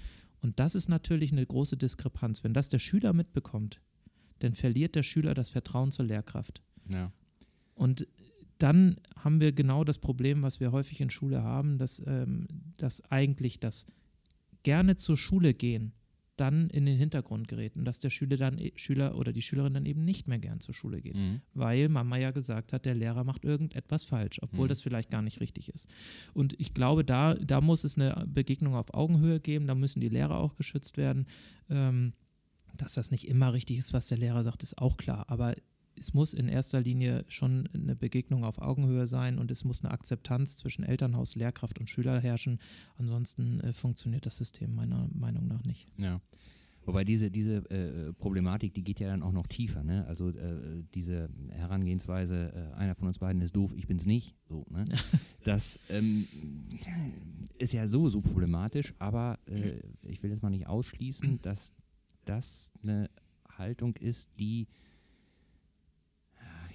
Und das ist natürlich eine große Diskrepanz. Wenn das der Schüler mitbekommt, dann verliert der Schüler das Vertrauen zur Lehrkraft. Und dann haben wir genau das Problem, was wir häufig in Schule haben, dass, ähm, dass eigentlich das gerne zur Schule gehen dann in den Hintergrund gerät und dass der Schüler dann e, Schüler oder die Schülerin dann eben nicht mehr gern zur Schule geht, mhm. weil Mama ja gesagt hat, der Lehrer macht irgendetwas falsch, obwohl mhm. das vielleicht gar nicht richtig ist. Und ich glaube, da, da muss es eine Begegnung auf Augenhöhe geben, da müssen die Lehrer auch geschützt werden. Ähm, dass das nicht immer richtig ist, was der Lehrer sagt, ist auch klar. Aber es muss in erster Linie schon eine Begegnung auf Augenhöhe sein und es muss eine Akzeptanz zwischen Elternhaus, Lehrkraft und Schüler herrschen. Ansonsten äh, funktioniert das System meiner Meinung nach nicht. Ja. Wobei diese, diese äh, Problematik, die geht ja dann auch noch tiefer. Ne? Also äh, diese Herangehensweise, äh, einer von uns beiden ist doof, ich bin's nicht. So, ne? Das ähm, ist ja so, so problematisch, aber äh, ich will jetzt mal nicht ausschließen, dass das eine Haltung ist, die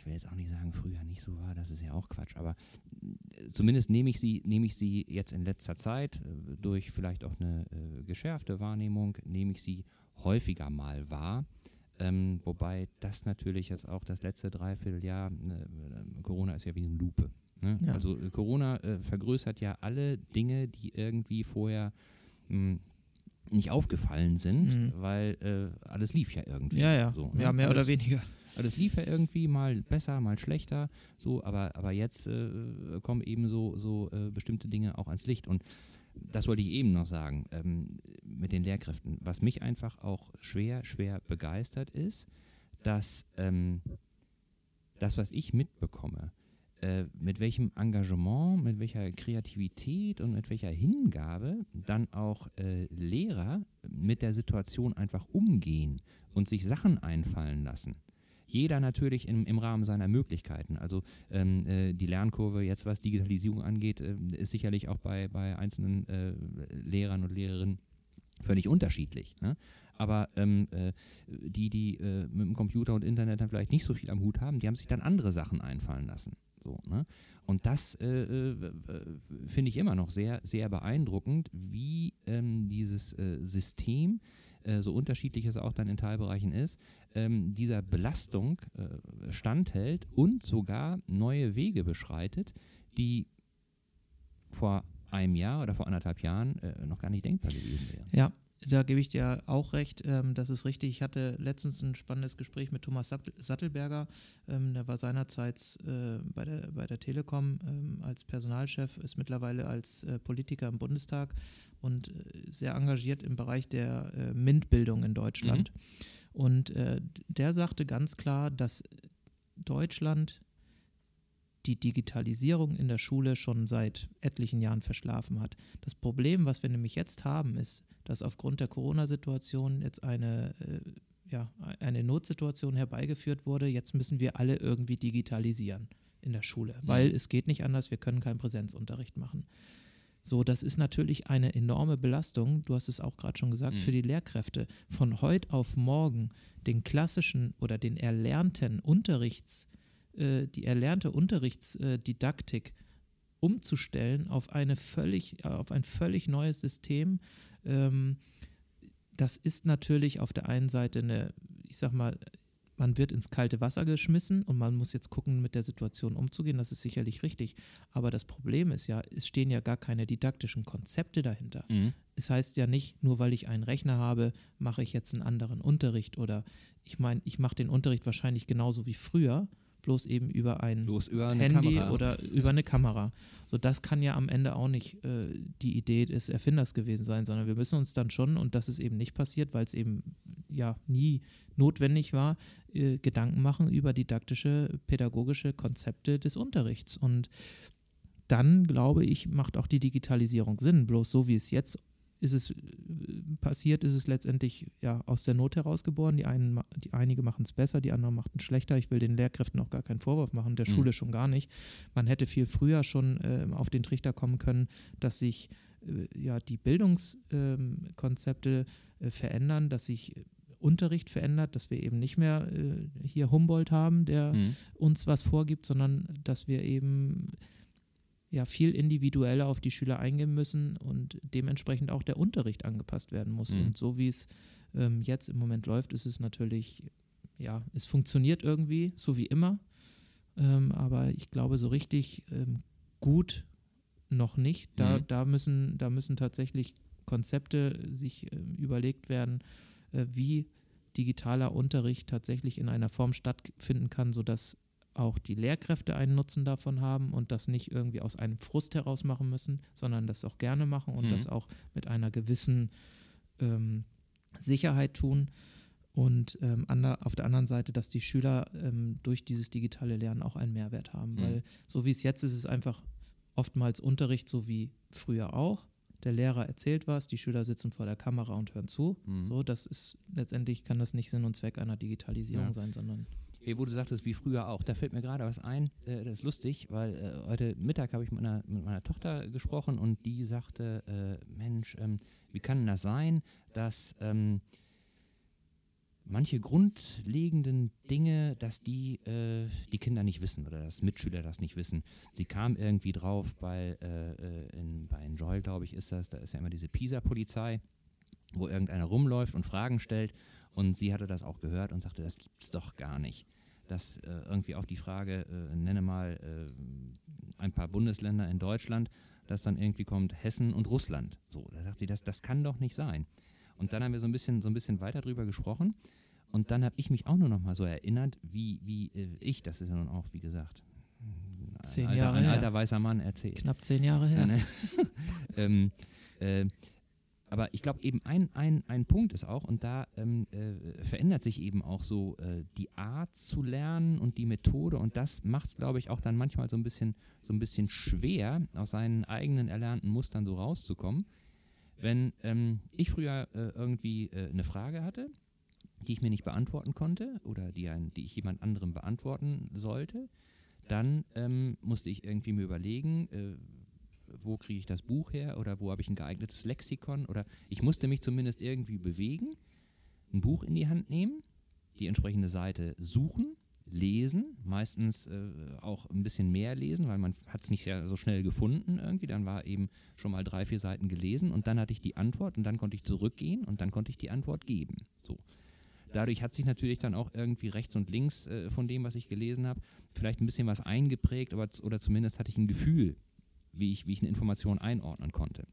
will jetzt auch nicht sagen, früher nicht so war, das ist ja auch Quatsch, aber äh, zumindest nehme ich sie, nehme ich sie jetzt in letzter Zeit äh, durch vielleicht auch eine äh, geschärfte Wahrnehmung, nehme ich sie häufiger mal wahr. Ähm, wobei das natürlich jetzt auch das letzte Dreivierteljahr, ne, äh, Corona ist ja wie eine Lupe. Ne? Ja. Also äh, Corona äh, vergrößert ja alle Dinge, die irgendwie vorher mh, hm, nicht aufgefallen sind, mhm. weil alles lief ja irgendwie. Ja, ja, so, ne? ja mehr alles, oder weniger. Also es lief ja irgendwie mal besser, mal schlechter, so, aber, aber jetzt äh, kommen eben so, so äh, bestimmte Dinge auch ans Licht. Und das wollte ich eben noch sagen, ähm, mit den Lehrkräften. Was mich einfach auch schwer, schwer begeistert ist, dass ähm, das, was ich mitbekomme, äh, mit welchem Engagement, mit welcher Kreativität und mit welcher Hingabe dann auch äh, Lehrer mit der Situation einfach umgehen und sich Sachen einfallen lassen. Jeder natürlich im, im Rahmen seiner Möglichkeiten. Also ähm, äh, die Lernkurve jetzt, was Digitalisierung angeht, äh, ist sicherlich auch bei, bei einzelnen äh, Lehrern und Lehrerinnen völlig unterschiedlich. Ne? Aber ähm, äh, die, die äh, mit dem Computer und Internet dann vielleicht nicht so viel am Hut haben, die haben sich dann andere Sachen einfallen lassen. So, ne? Und das äh, äh, finde ich immer noch sehr, sehr beeindruckend, wie ähm, dieses äh, System äh, so unterschiedlich es auch dann in Teilbereichen ist, ähm, dieser Belastung äh, standhält und sogar neue Wege beschreitet, die vor einem Jahr oder vor anderthalb Jahren äh, noch gar nicht denkbar gewesen wären. Ja, da gebe ich dir auch recht. Ähm, das ist richtig. Ich hatte letztens ein spannendes Gespräch mit Thomas Sattelberger. Ähm, der war seinerzeit äh, bei, der, bei der Telekom ähm, als Personalchef, ist mittlerweile als äh, Politiker im Bundestag und äh, sehr engagiert im Bereich der äh, MINT-Bildung in Deutschland. Mhm. Und äh, der sagte ganz klar, dass Deutschland die Digitalisierung in der Schule schon seit etlichen Jahren verschlafen hat. Das Problem, was wir nämlich jetzt haben, ist, dass aufgrund der Corona-Situation jetzt eine, äh, ja, eine Notsituation herbeigeführt wurde. Jetzt müssen wir alle irgendwie digitalisieren in der Schule, mhm. weil es geht nicht anders, wir können keinen Präsenzunterricht machen. So, das ist natürlich eine enorme Belastung, du hast es auch gerade schon gesagt, mhm. für die Lehrkräfte. Von heute auf morgen den klassischen oder den erlernten Unterrichts, äh, die erlernte Unterrichtsdidaktik umzustellen auf eine völlig, auf ein völlig neues System, ähm, das ist natürlich auf der einen Seite eine, ich sag mal, man wird ins kalte Wasser geschmissen und man muss jetzt gucken, mit der Situation umzugehen. Das ist sicherlich richtig. Aber das Problem ist ja, es stehen ja gar keine didaktischen Konzepte dahinter. Mhm. Es heißt ja nicht, nur weil ich einen Rechner habe, mache ich jetzt einen anderen Unterricht oder ich meine, ich mache den Unterricht wahrscheinlich genauso wie früher, bloß eben über ein Bloß über Handy Kamera. oder über eine Kamera. So, das kann ja am Ende auch nicht äh, die Idee des Erfinders gewesen sein, sondern wir müssen uns dann schon, und das ist eben nicht passiert, weil es eben ja nie notwendig war, äh, Gedanken machen über didaktische, pädagogische Konzepte des Unterrichts. Und dann, glaube ich, macht auch die Digitalisierung Sinn. Bloß so wie es jetzt ist es äh, passiert, ist es letztendlich ja aus der Not heraus geboren. Die einen, die einige machen es besser, die anderen machen es schlechter. Ich will den Lehrkräften auch gar keinen Vorwurf machen, der Mhm. Schule schon gar nicht. Man hätte viel früher schon ähm, auf den Trichter kommen können, dass sich äh, ja die Bildungskonzepte äh, verändern, dass sich äh, Unterricht verändert, dass wir eben nicht mehr äh, hier Humboldt haben, der Mhm. uns was vorgibt, sondern dass wir eben ja viel individueller auf die Schüler eingehen müssen und dementsprechend auch der Unterricht angepasst werden muss. Mhm. Und so wie es ähm, jetzt im Moment läuft, ist es natürlich, ja, es funktioniert irgendwie, so wie immer. Ähm, aber ich glaube, so richtig ähm, gut noch nicht. Da, Mhm. da, müssen, da müssen tatsächlich Konzepte sich ähm, überlegt werden, äh, wie digitaler Unterricht tatsächlich in einer Form stattfinden kann, sodass auch die Lehrkräfte einen Nutzen davon haben und das nicht irgendwie aus einem Frust heraus machen müssen, sondern das auch gerne machen und Mhm. das auch mit einer gewissen ähm, Sicherheit tun. Und ähm, ander, auf der anderen Seite, dass die Schüler ähm, durch dieses digitale Lernen auch einen Mehrwert haben. Mhm. Weil so wie es jetzt ist, ist es einfach oftmals Unterricht, so wie früher auch. Der Lehrer erzählt was, die Schüler sitzen vor der Kamera und hören zu. Mhm. So, das ist letztendlich kann das nicht Sinn und Zweck einer Digitalisierung Ja. sein, sondern wo du sagtest, wie früher auch, da fällt mir gerade was ein, äh, das ist lustig, weil äh, heute Mittag habe ich mit meiner, mit meiner Tochter gesprochen und die sagte, äh, Mensch, ähm, wie kann das sein, dass ähm, manche grundlegenden Dinge, dass die äh, die Kinder nicht wissen oder dass Mitschüler das nicht wissen. Sie kam irgendwie drauf bei, äh, äh, in, bei Enjoy, glaube ich, ist das, da ist ja immer diese PISA-Polizei, wo irgendeiner rumläuft und Fragen stellt und sie hatte das auch gehört und sagte, das gibt's doch gar nicht. Dass äh, irgendwie auf die Frage, äh, nenne mal äh, ein paar Bundesländer in Deutschland, dass dann irgendwie kommt Hessen und Russland. So, da sagt sie, das, das kann doch nicht sein. Und dann haben wir so ein bisschen, so ein bisschen weiter drüber gesprochen. Und dann habe ich mich auch nur noch mal so erinnert, wie, wie äh, ich, das ist ja nun auch, wie gesagt, ein, Zehn alter, Jahre ein her. alter weißer Mann erzählt. knapp zehn Jahre her. Ne? ähm, äh, aber ich glaube, eben ein, ein, ein Punkt ist auch, und da ähm, äh, verändert sich eben auch so äh, die Art zu lernen und die Methode, und das macht es, glaube ich, auch dann manchmal so ein bisschen, so ein bisschen schwer, aus seinen eigenen erlernten Mustern so rauszukommen. Wenn ähm, ich früher äh, irgendwie äh, eine Frage hatte, die ich mir nicht beantworten konnte oder die, ein, die ich jemand anderem beantworten sollte, dann ähm, musste ich irgendwie mir überlegen, äh, wo kriege ich das Buch her oder wo habe ich ein geeignetes Lexikon oder ich musste mich zumindest irgendwie bewegen, ein Buch in die Hand nehmen, die entsprechende Seite suchen, lesen, meistens äh, auch ein bisschen mehr lesen, weil man hat es nicht so schnell gefunden irgendwie, dann war eben schon mal drei, vier Seiten gelesen und dann hatte ich die Antwort und dann konnte ich zurückgehen und dann konnte ich die Antwort geben. So. Dadurch hat sich natürlich dann auch irgendwie rechts und links äh, von dem, was ich gelesen habe, vielleicht ein bisschen was eingeprägt aber, oder zumindest hatte ich ein Gefühl, wie ich, wie ich eine Information einordnen konnte.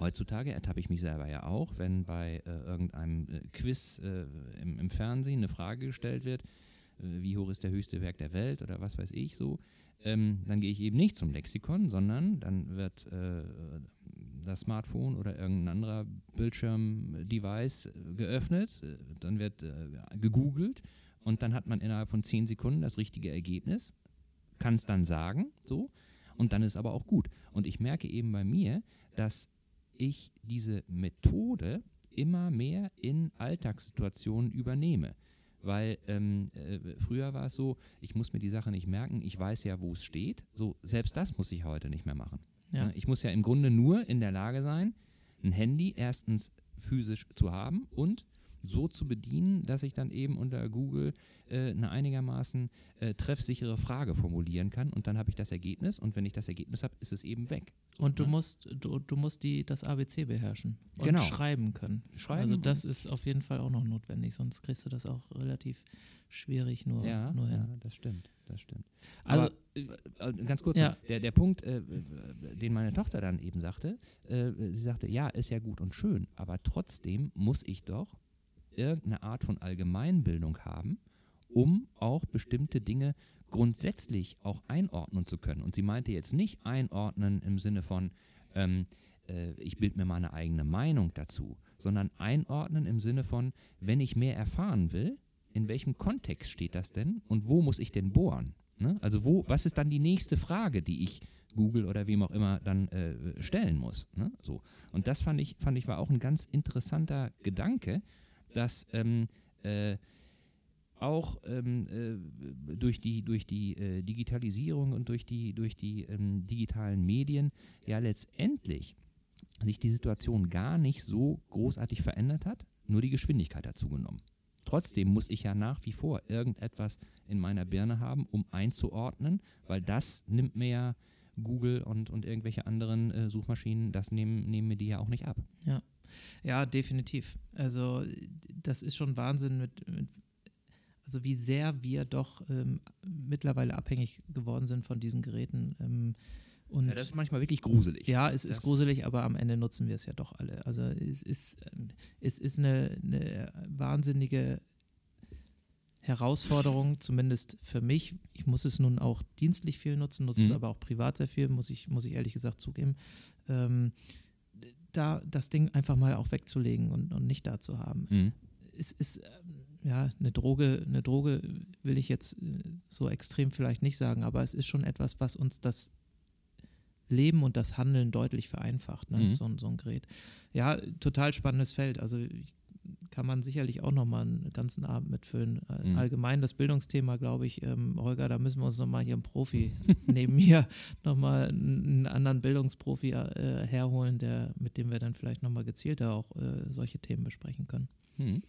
Heutzutage ertappe ich mich selber ja auch, wenn bei äh, irgendeinem äh, Quiz äh, im, im Fernsehen eine Frage gestellt wird, äh, wie hoch ist der höchste Berg der Welt oder was weiß ich so, ähm, dann gehe ich eben nicht zum Lexikon, sondern dann wird äh, das Smartphone oder irgendein anderer Bildschirm-Device äh, geöffnet, dann wird gegoogelt und dann hat man innerhalb von zehn Sekunden das richtige Ergebnis, kann es dann sagen, so, und dann ist aber auch gut. Und ich merke eben bei mir, dass ich diese Methode immer mehr in Alltagssituationen übernehme. Weil ähm, äh, früher war es so, ich muss mir die Sache nicht merken, ich weiß ja, wo es steht. So, selbst das muss ich heute nicht mehr machen. Ja. Ich muss ja im Grunde nur in der Lage sein, ein Handy erstens physisch zu haben und so zu bedienen, dass ich dann eben unter Google äh, eine einigermaßen äh, treffsichere Frage formulieren kann und dann habe ich das Ergebnis und wenn ich das Ergebnis habe, ist es eben weg. Und du Ja. musst, du, du musst die, das ABC beherrschen und Genau. schreiben können. Schreiben also das ist auf jeden Fall auch noch notwendig, sonst kriegst du das auch relativ schwierig nur, Ja, nur hin. ja, das stimmt, das stimmt. Also, Aber, äh, ganz kurz, Ja. der, der Punkt, äh, äh, den meine Tochter dann eben sagte, äh, sie sagte, ja, ist ja gut und schön, aber trotzdem muss ich doch irgendeine Art von Allgemeinbildung haben, um auch bestimmte Dinge grundsätzlich auch einordnen zu können. Und sie meinte jetzt nicht einordnen im Sinne von, ähm, äh, ich bilde mir meine eigene Meinung dazu, sondern einordnen im Sinne von, wenn ich mehr erfahren will, in welchem Kontext steht das denn und wo muss ich denn bohren? Ne? Also wo, was ist dann die nächste Frage, die ich Google oder wem auch immer dann äh, stellen muss? Ne? So. Und das fand ich, fand ich war auch ein ganz interessanter Gedanke, dass ähm, äh, auch ähm, äh, durch die, durch die äh, Digitalisierung und durch die, durch die ähm, digitalen Medien ja letztendlich sich die Situation gar nicht so großartig verändert hat, nur die Geschwindigkeit hat zugenommen. Trotzdem muss ich ja nach wie vor irgendetwas in meiner Birne haben, um einzuordnen, weil das nimmt mir ja Google und, und irgendwelche anderen äh, Suchmaschinen, das nehmen, nehmen mir die ja auch nicht ab. Ja, definitiv. Also das ist schon Wahnsinn, mit, mit, also wie sehr wir doch ähm, mittlerweile abhängig geworden sind von diesen Geräten. Ähm, und Ja, das ist manchmal wirklich gruselig. Ja, es ist Das- gruselig, aber am Ende nutzen wir es ja doch alle. Also es ist, ähm, es ist eine, eine wahnsinnige Herausforderung, zumindest für mich. Ich muss es nun auch dienstlich viel nutzen, nutze es Mhm. aber auch privat sehr viel, muss ich, muss ich ehrlich gesagt zugeben. Ähm, da das Ding einfach mal auch wegzulegen und, und nicht da zu haben. Mhm. Es ist ähm, ja eine Droge, eine Droge will ich jetzt äh, so extrem vielleicht nicht sagen, aber es ist schon etwas, was uns das Leben und das Handeln deutlich vereinfacht, ne? Mhm. so, so ein Gerät. Ja, total spannendes Feld. Also ich, kann man sicherlich auch nochmal einen ganzen Abend mitfüllen. Äh, Mhm. Allgemein das Bildungsthema, glaube ich, ähm, Holger, da müssen wir uns nochmal hier einen Profi neben mir nochmal einen, einen anderen Bildungsprofi äh, herholen, der, mit dem wir dann vielleicht nochmal gezielter auch äh, solche Themen besprechen können. Mhm.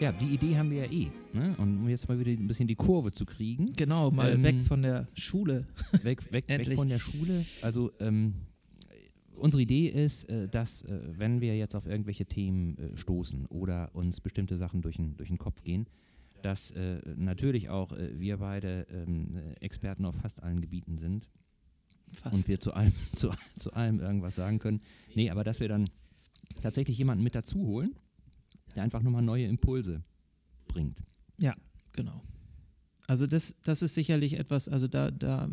Ja, die Idee haben wir ja eh. Ne? Und um jetzt mal wieder ein bisschen die Kurve zu kriegen, Genau, mal Ähm, weg von der Schule. weg, weg, weg von der Schule. Also ähm, unsere Idee ist, äh, dass äh, wenn wir jetzt auf irgendwelche Themen äh, stoßen oder uns bestimmte Sachen durch den, durch den Kopf gehen, dass äh, natürlich auch äh, wir beide ähm, äh, Experten auf fast allen Gebieten sind Fast. und wir zu allem, zu, zu allem irgendwas sagen können. Nee, aber dass wir dann tatsächlich jemanden mit dazu holen, der einfach nochmal neue Impulse bringt. Genau. Also das, das ist sicherlich etwas, also da, da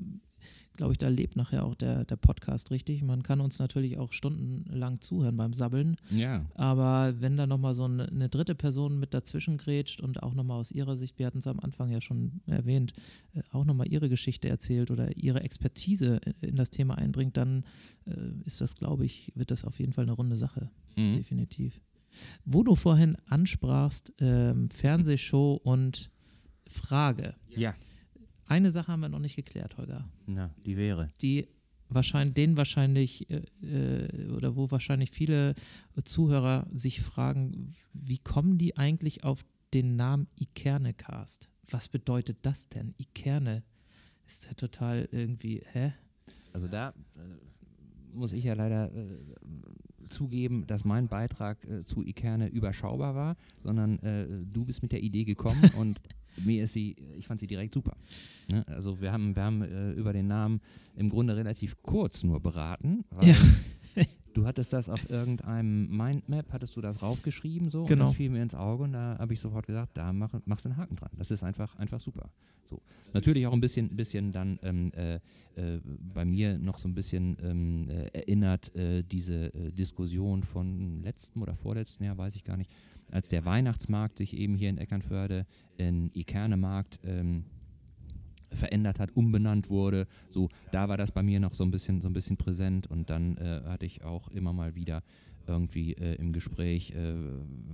glaube ich, da lebt nachher auch der, der Podcast richtig. Man kann uns natürlich auch stundenlang zuhören beim Sabbeln, Ja. aber wenn da nochmal so eine, eine dritte Person mit dazwischen grätscht und auch nochmal aus ihrer Sicht, wir hatten es am Anfang ja schon erwähnt, äh, auch nochmal ihre Geschichte erzählt oder ihre Expertise in, in das Thema einbringt, dann äh, ist das, glaube ich, wird das auf jeden Fall eine runde Sache. Mhm. Definitiv. Wo du vorhin ansprachst, ähm, Fernsehshow und Frage. Ja. Eine Sache haben wir noch nicht geklärt, Holger. Na, die wäre. Die wahrscheinlich, den wahrscheinlich, äh, äh, oder wo wahrscheinlich viele Zuhörer sich fragen, wie kommen die eigentlich auf den Namen Ikerne-Cast? Was bedeutet das denn? Ikerne ist ja total irgendwie, hä? Also da äh, muss ich ja leider äh, zugeben, dass mein Beitrag äh, zu Ikerne überschaubar war, sondern äh, du bist mit der Idee gekommen und mir ist sie, ich fand sie direkt super. Ne? Also wir haben, wir haben äh, über den Namen im Grunde relativ kurz nur beraten. Ja. Du hattest das auf irgendeinem Mindmap, hattest du das raufgeschrieben so Genau. und das fiel mir ins Auge und da habe ich sofort gesagt, da mach, machst du einen Haken dran. Das ist einfach, einfach super. So. Natürlich auch ein bisschen, bisschen dann ähm, äh, äh, bei mir noch so ein bisschen ähm, äh, erinnert äh, diese äh, Diskussion von letztem oder vorletzten Jahr, weiß ich gar nicht, als der Weihnachtsmarkt sich eben hier in Eckernförde in Ikernemarkt ähm, verändert hat, umbenannt wurde. So, da war das bei mir noch so ein bisschen, so ein bisschen präsent und dann äh, hatte ich auch immer mal wieder irgendwie äh, im Gespräch, äh,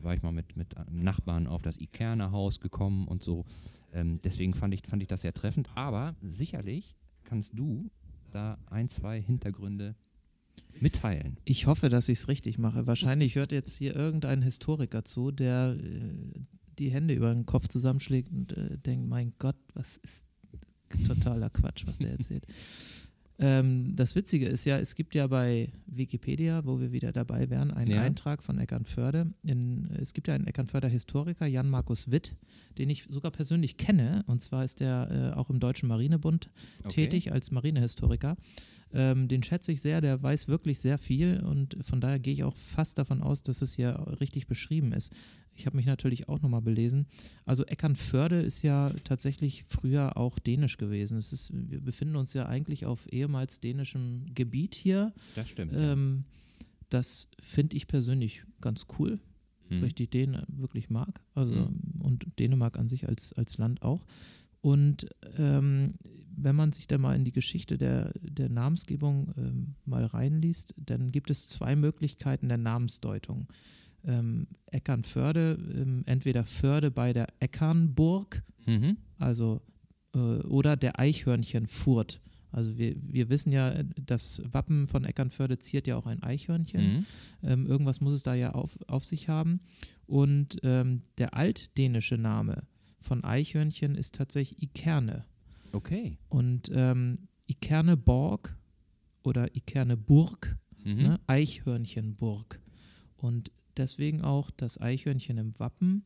war ich mal mit, mit Nachbarn auf das Ikerner Haus gekommen und so. Ähm, deswegen fand ich, fand ich das sehr treffend. Aber sicherlich kannst du da ein, zwei Hintergründe mitteilen. Ich hoffe, dass ich es richtig mache. Wahrscheinlich hört jetzt hier irgendein Historiker zu, der äh, die Hände über den Kopf zusammenschlägt und äh, denkt, mein Gott, was ist totaler Quatsch, was der erzählt. Ähm, das Witzige ist ja, es gibt ja bei Wikipedia, wo wir wieder dabei wären, einen Ja. Eintrag von Eckernförde. In, es gibt ja einen Eckernförder Historiker, Jan Markus Witt, den ich sogar persönlich kenne. Und zwar ist der äh, auch im Deutschen Marinebund tätig als Marinehistoriker. Ähm, den schätze ich sehr, der weiß wirklich sehr viel und von daher gehe ich auch fast davon aus, dass es hier richtig beschrieben ist. Ich habe mich natürlich auch nochmal belesen. Also Eckernförde ist ja tatsächlich früher auch dänisch gewesen. Es ist, wir befinden uns ja eigentlich auf ehemals dänischem Gebiet hier. Das stimmt. ja. Ähm, das finde ich persönlich ganz cool, Hm. weil ich die Dänen wirklich mag. Also, Mhm. Und Dänemark an sich als, als Land auch. Und ähm, wenn man sich da mal in die Geschichte der, der Namensgebung ähm, mal reinliest, dann gibt es zwei Möglichkeiten der Namensdeutung. Ähm, Eckernförde, ähm, entweder Förde bei der Eckernburg, Mhm. also äh, oder der Eichhörnchenfurt. Also wir, wir wissen ja, das Wappen von Eckernförde ziert ja auch ein Eichhörnchen. Mhm. Ähm, irgendwas muss es da ja auf, auf sich haben. Und ähm, der altdänische Name von Eichhörnchen ist tatsächlich Ikerne. Okay. Und ähm, Ikerneborg oder Ikerneburg, Mhm. ne? Eichhörnchenburg. Und deswegen auch das Eichhörnchen im Wappen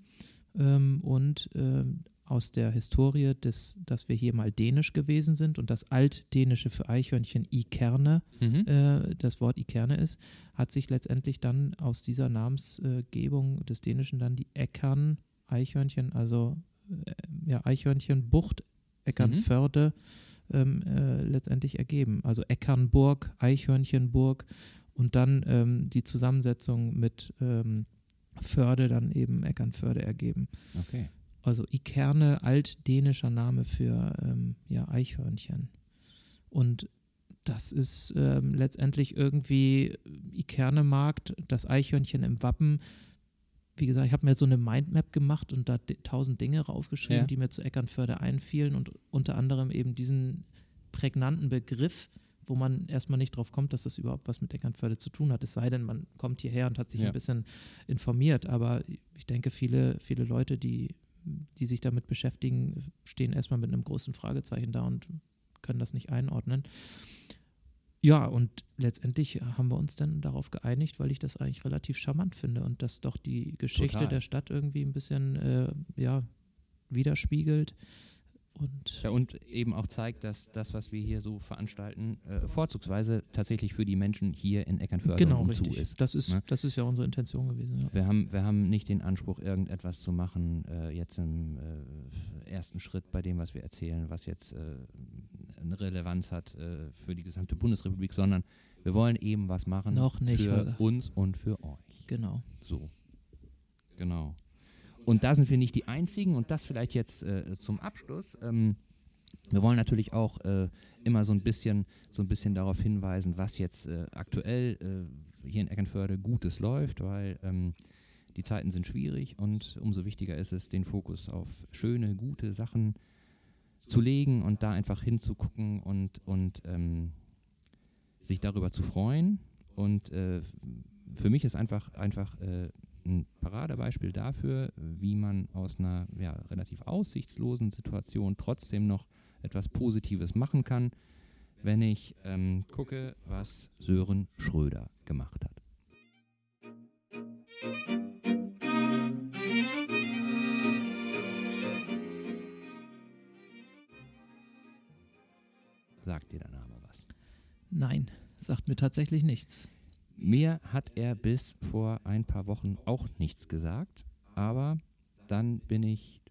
ähm, und ähm, aus der Historie, des, dass wir hier mal dänisch gewesen sind und das altdänische für Eichhörnchen Ikerne Mhm. äh, das Wort Ikerne ist, hat sich letztendlich dann aus dieser Namensgebung des Dänischen dann die Eckern, Eichhörnchen, also äh, ja, Eichhörnchenbucht, Eckernförde ähm, äh, letztendlich ergeben. Also Eckernburg, Eichhörnchenburg und dann ähm, die Zusammensetzung mit ähm, Förde dann eben Eckernförde ergeben. Okay. Also Ikerne, altdänischer Name für ähm, ja, Eichhörnchen. Und das ist ähm, letztendlich irgendwie Ikerne-Markt, das Eichhörnchen im Wappen. Wie gesagt, ich habe mir so eine Mindmap gemacht und da tausend Dinge raufgeschrieben, Ja. die mir zu Eckernförde einfielen und unter anderem eben diesen prägnanten Begriff, wo man erstmal nicht drauf kommt, dass das überhaupt was mit Eckernförde zu tun hat. Es sei denn, man kommt hierher und hat sich Ja. ein bisschen informiert. Aber ich denke, viele, viele Leute, die, die sich damit beschäftigen, stehen erstmal mit einem großen Fragezeichen da und können das nicht einordnen. Ja, und letztendlich haben wir uns dann darauf geeinigt, weil ich das eigentlich relativ charmant finde und das doch die Geschichte Total. der Stadt irgendwie ein bisschen äh, ja, widerspiegelt. Und Ja, und eben auch zeigt, dass das, was wir hier so veranstalten, äh, vorzugsweise tatsächlich für die Menschen hier in Eckernförde genau, richtig. ist. Das ist, ne? das ist ja unsere Intention gewesen. Ja. Wir haben, wir haben nicht den Anspruch, irgendetwas zu machen, äh, jetzt im äh, ersten Schritt bei dem, was wir erzählen, was jetzt äh, eine Relevanz hat äh, für die gesamte Bundesrepublik, sondern wir wollen eben was machen Noch nicht, für Holger. uns und für euch. Genau. So. Genau. Und da sind wir nicht die Einzigen und das vielleicht jetzt äh, zum Abschluss. Ähm, wir wollen natürlich auch äh, immer so ein bisschen, so ein bisschen darauf hinweisen, was jetzt äh, aktuell äh, hier in Eckernförde Gutes läuft, weil ähm, die Zeiten sind schwierig und umso wichtiger ist es, den Fokus auf schöne, gute Sachen zu legen und da einfach hinzugucken und, und ähm, sich darüber zu freuen. Und äh, für mich ist einfach, einfach äh, ein Paradebeispiel dafür, wie man aus einer ja, relativ aussichtslosen Situation trotzdem noch etwas Positives machen kann, wenn ich ähm, gucke, was Sören Schröder gemacht hat. Sagt dir der Name was? Nein, sagt mir tatsächlich nichts. Mir hat er bis vor ein paar Wochen auch nichts gesagt, aber dann bin ich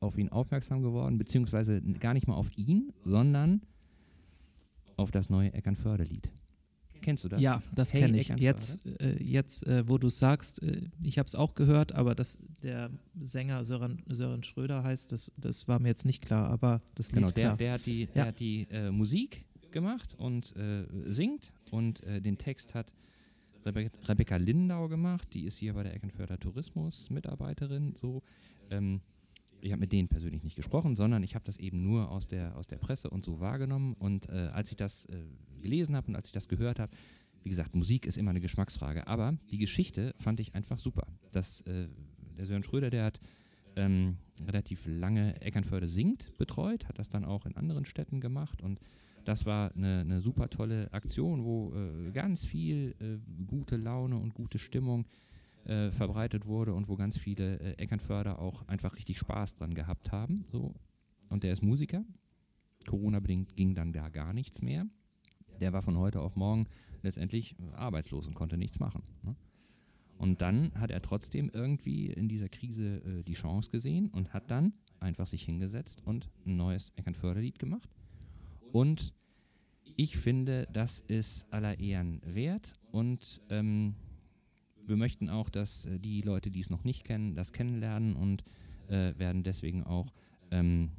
auf ihn aufmerksam geworden, beziehungsweise gar nicht mal auf ihn, sondern auf das neue Eckernförde-Lied. Kennst du das? ja, das Hey kenne ich. Eckernförde? Jetzt, äh, jetzt äh, wo du es sagst, äh, ich habe es auch gehört, aber dass der Sänger Sören, Sören Schröder heißt, das, das war mir jetzt nicht klar, aber das Lied Genau, der, klar. der hat die, der Ja. hat die äh, Musik gemacht und äh, singt und äh, den Text hat Rebe Rebecca Lindau gemacht, die ist hier bei der Eckernförder Tourismus Mitarbeiterin, so. Ähm, ich habe mit denen persönlich nicht gesprochen, sondern ich habe das eben nur aus der, aus der Presse und so wahrgenommen. Und äh, als ich das äh, gelesen habe und als ich das gehört habe, wie gesagt, Musik ist immer eine Geschmacksfrage, aber die Geschichte fand ich einfach super. Das, äh, der Sören Schröder, der hat ähm, relativ lange Eckernförde singt betreut, hat das dann auch in anderen Städten gemacht und das war eine, eine super tolle Aktion, wo äh, ganz viel äh, gute Laune und gute Stimmung äh, verbreitet wurde und wo ganz viele äh, Eckernförder auch einfach richtig Spaß dran gehabt haben. So. Und der ist Musiker. Corona-bedingt ging dann da gar nichts mehr. Der war von heute auf morgen letztendlich arbeitslos und konnte nichts machen. Ne? Und dann hat er trotzdem irgendwie in dieser Krise äh, die Chance gesehen und hat dann einfach sich hingesetzt und ein neues Eckernförder-Lied gemacht. Und ich finde, das ist aller Ehren wert. Und ähm, wir möchten auch, dass äh, die Leute, die es noch nicht kennen, das kennenlernen und äh, werden deswegen auch ähm,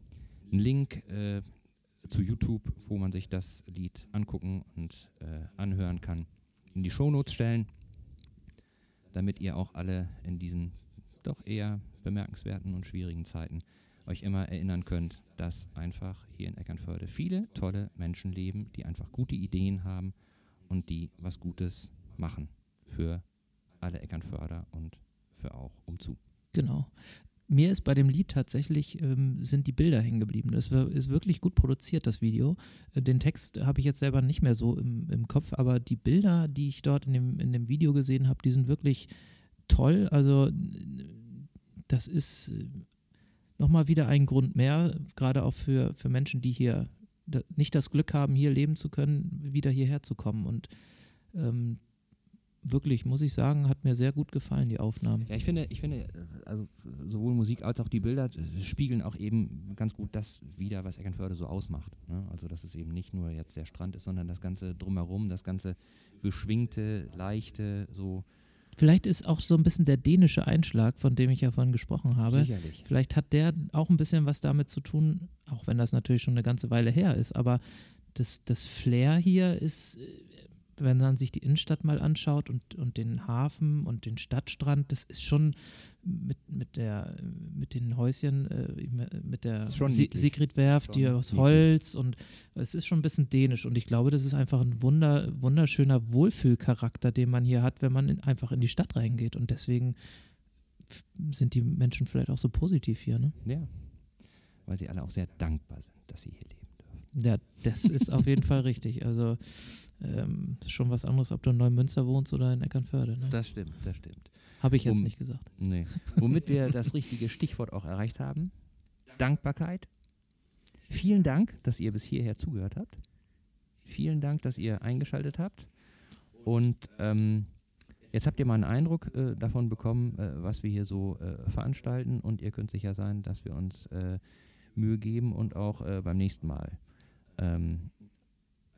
einen Link äh, zu YouTube, wo man sich das Lied angucken und äh, anhören kann, in die Shownotes stellen, damit ihr auch alle in diesen doch eher bemerkenswerten und schwierigen Zeiten euch immer erinnern könnt, dass einfach hier in Eckernförde viele tolle Menschen leben, die einfach gute Ideen haben und die was Gutes machen für alle Eckernförder und für auch umzu. Genau. Mir ist bei dem Lied tatsächlich, ähm, sind die Bilder hängen geblieben. Das ist wirklich gut produziert, das Video. Äh, den Text habe ich jetzt selber nicht mehr so im, im Kopf, aber die Bilder, die ich dort in dem, in dem Video gesehen habe, die sind wirklich toll. Also das ist äh, nochmal wieder ein Grund mehr, gerade auch für, für Menschen, die hier nicht das Glück haben, hier leben zu können, wieder hierher zu kommen. Und ähm, wirklich, muss ich sagen, hat mir sehr gut gefallen, die Aufnahmen. Ja, ich finde, ich finde, also sowohl Musik als auch die Bilder spiegeln auch eben ganz gut das wieder, was Eckernförde so ausmacht. Ne? Also, dass es eben nicht nur jetzt der Strand ist, sondern das ganze drumherum, das ganze beschwingte, leichte, so. Vielleicht ist auch so ein bisschen der dänische Einschlag, von dem ich ja vorhin gesprochen habe. Sicherlich. Vielleicht hat der auch ein bisschen was damit zu tun, auch wenn das natürlich schon eine ganze Weile her ist, aber das, das Flair hier ist wenn man sich die Innenstadt mal anschaut und, und den Hafen und den Stadtstrand, das ist schon mit, mit, der, mit den Häuschen, äh, mit der Sie Sigrid-Werft, die aus Holz und es ist schon ein bisschen dänisch und ich glaube, das ist einfach ein wunder, wunderschöner Wohlfühlcharakter, den man hier hat, wenn man in, einfach in die Stadt reingeht und deswegen sind die Menschen vielleicht auch so positiv hier, ne? Ja, weil sie alle auch sehr dankbar sind, dass sie hier leben. Ja, das ist auf jeden Fall richtig. Also ähm, ist schon was anderes, ob du in Neumünster wohnst oder in Eckernförde. Ne? Das stimmt, das stimmt. Habe ich jetzt um, nicht gesagt. Nee. Womit wir das richtige Stichwort auch erreicht haben. Dankbarkeit. Vielen Dank, dass ihr bis hierher zugehört habt. Vielen Dank, dass ihr eingeschaltet habt. Und ähm, jetzt habt ihr mal einen Eindruck äh, davon bekommen, äh, was wir hier so äh, veranstalten. Und ihr könnt sicher sein, dass wir uns äh, Mühe geben und auch äh, beim nächsten Mal ähm,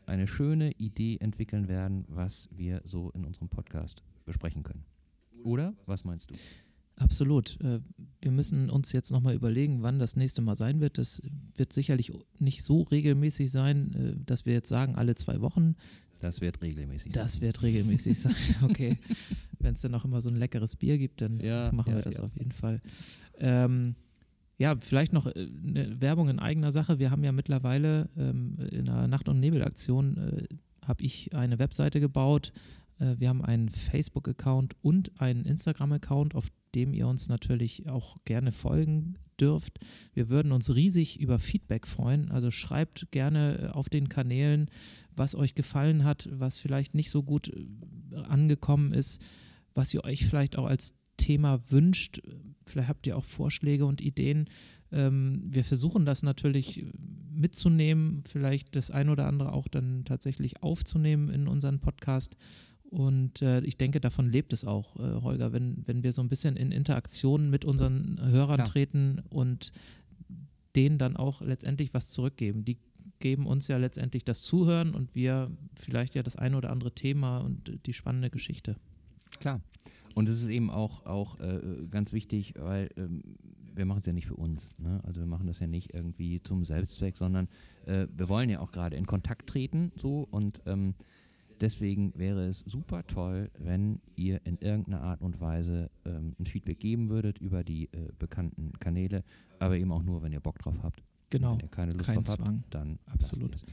eine schöne Idee entwickeln werden, was wir so in unserem Podcast besprechen können. Oder? Was meinst du? Absolut. Äh, wir müssen uns jetzt nochmal überlegen, wann das nächste Mal sein wird. Das wird sicherlich nicht so regelmäßig sein, äh, dass wir jetzt sagen, alle zwei Wochen. Das wird regelmäßig sein. Das wird regelmäßig sein, okay. Wenn es dann auch immer so ein leckeres Bier gibt, dann ja, machen ja, wir das ja. auf jeden Fall. Ähm, ja, vielleicht noch äh, eine Werbung in eigener Sache. Wir haben ja mittlerweile ähm, in der Nacht- und Nebel-Aktion äh, habe ich eine Webseite gebaut. Äh, wir haben einen Facebook-Account und einen Instagram-Account, auf dem ihr uns natürlich auch gerne folgen dürft. Wir würden uns riesig über Feedback freuen. Also schreibt gerne äh, auf den Kanälen, was euch gefallen hat, was vielleicht nicht so gut äh, angekommen ist, was ihr euch vielleicht auch als Thema wünscht. Vielleicht habt ihr auch Vorschläge und Ideen. Ähm, wir versuchen das natürlich mitzunehmen, vielleicht das ein oder andere auch dann tatsächlich aufzunehmen in unseren Podcast. Und äh, ich denke, davon lebt es auch, äh, Holger, wenn, wenn wir so ein bisschen in Interaktion mit unseren Hörern Klar. treten und denen dann auch letztendlich was zurückgeben. Die geben uns ja letztendlich das Zuhören und wir vielleicht ja das ein oder andere Thema und die spannende Geschichte. Klar. Und es ist eben auch, auch äh, ganz wichtig, weil ähm, wir machen es ja nicht für uns. Ne? Also wir machen das ja nicht irgendwie zum Selbstzweck, sondern äh, wir wollen ja auch gerade in Kontakt treten so und ähm, Deswegen wäre es super toll, wenn ihr in irgendeiner Art und Weise ähm, ein Feedback geben würdet über die äh, bekannten Kanäle, aber eben auch nur, wenn ihr Bock drauf habt. Genau. Wenn ihr keine Lust kein drauf Zwang. habt, dann Absolut.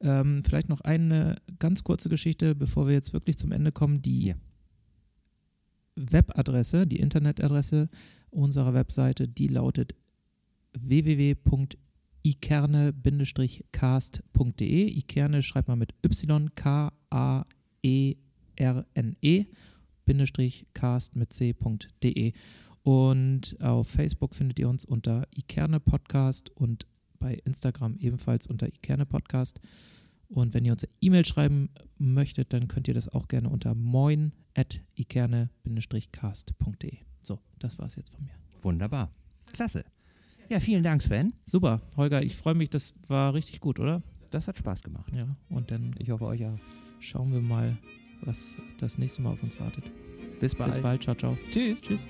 Ähm, vielleicht noch eine ganz kurze Geschichte, bevor wir jetzt wirklich zum Ende kommen. Die Ja. Webadresse, die Internetadresse unserer Webseite, die lautet www.ikerne-cast.de. Ikerne schreibt man mit Y, K-A-E-R-N-E, Bindestrich cast mit C.de. Und auf Facebook findet ihr uns unter Ikerne Podcast und bei Instagram ebenfalls unter Ikerne Podcast. Und wenn ihr uns eine E-Mail schreiben möchtet, dann könnt ihr das auch gerne unter moin.ikerne-cast.de. So, das war es jetzt von mir. Wunderbar. Klasse. Ja, vielen Dank, Sven. Super, Holger, ich freue mich, das war richtig gut, oder? Das hat Spaß gemacht. Ja, und dann Ich hoffe, euch auch. schauen wir mal, was das nächste Mal auf uns wartet. Bis bald. Bis bald, ciao, ciao. Tschüss. Tschüss.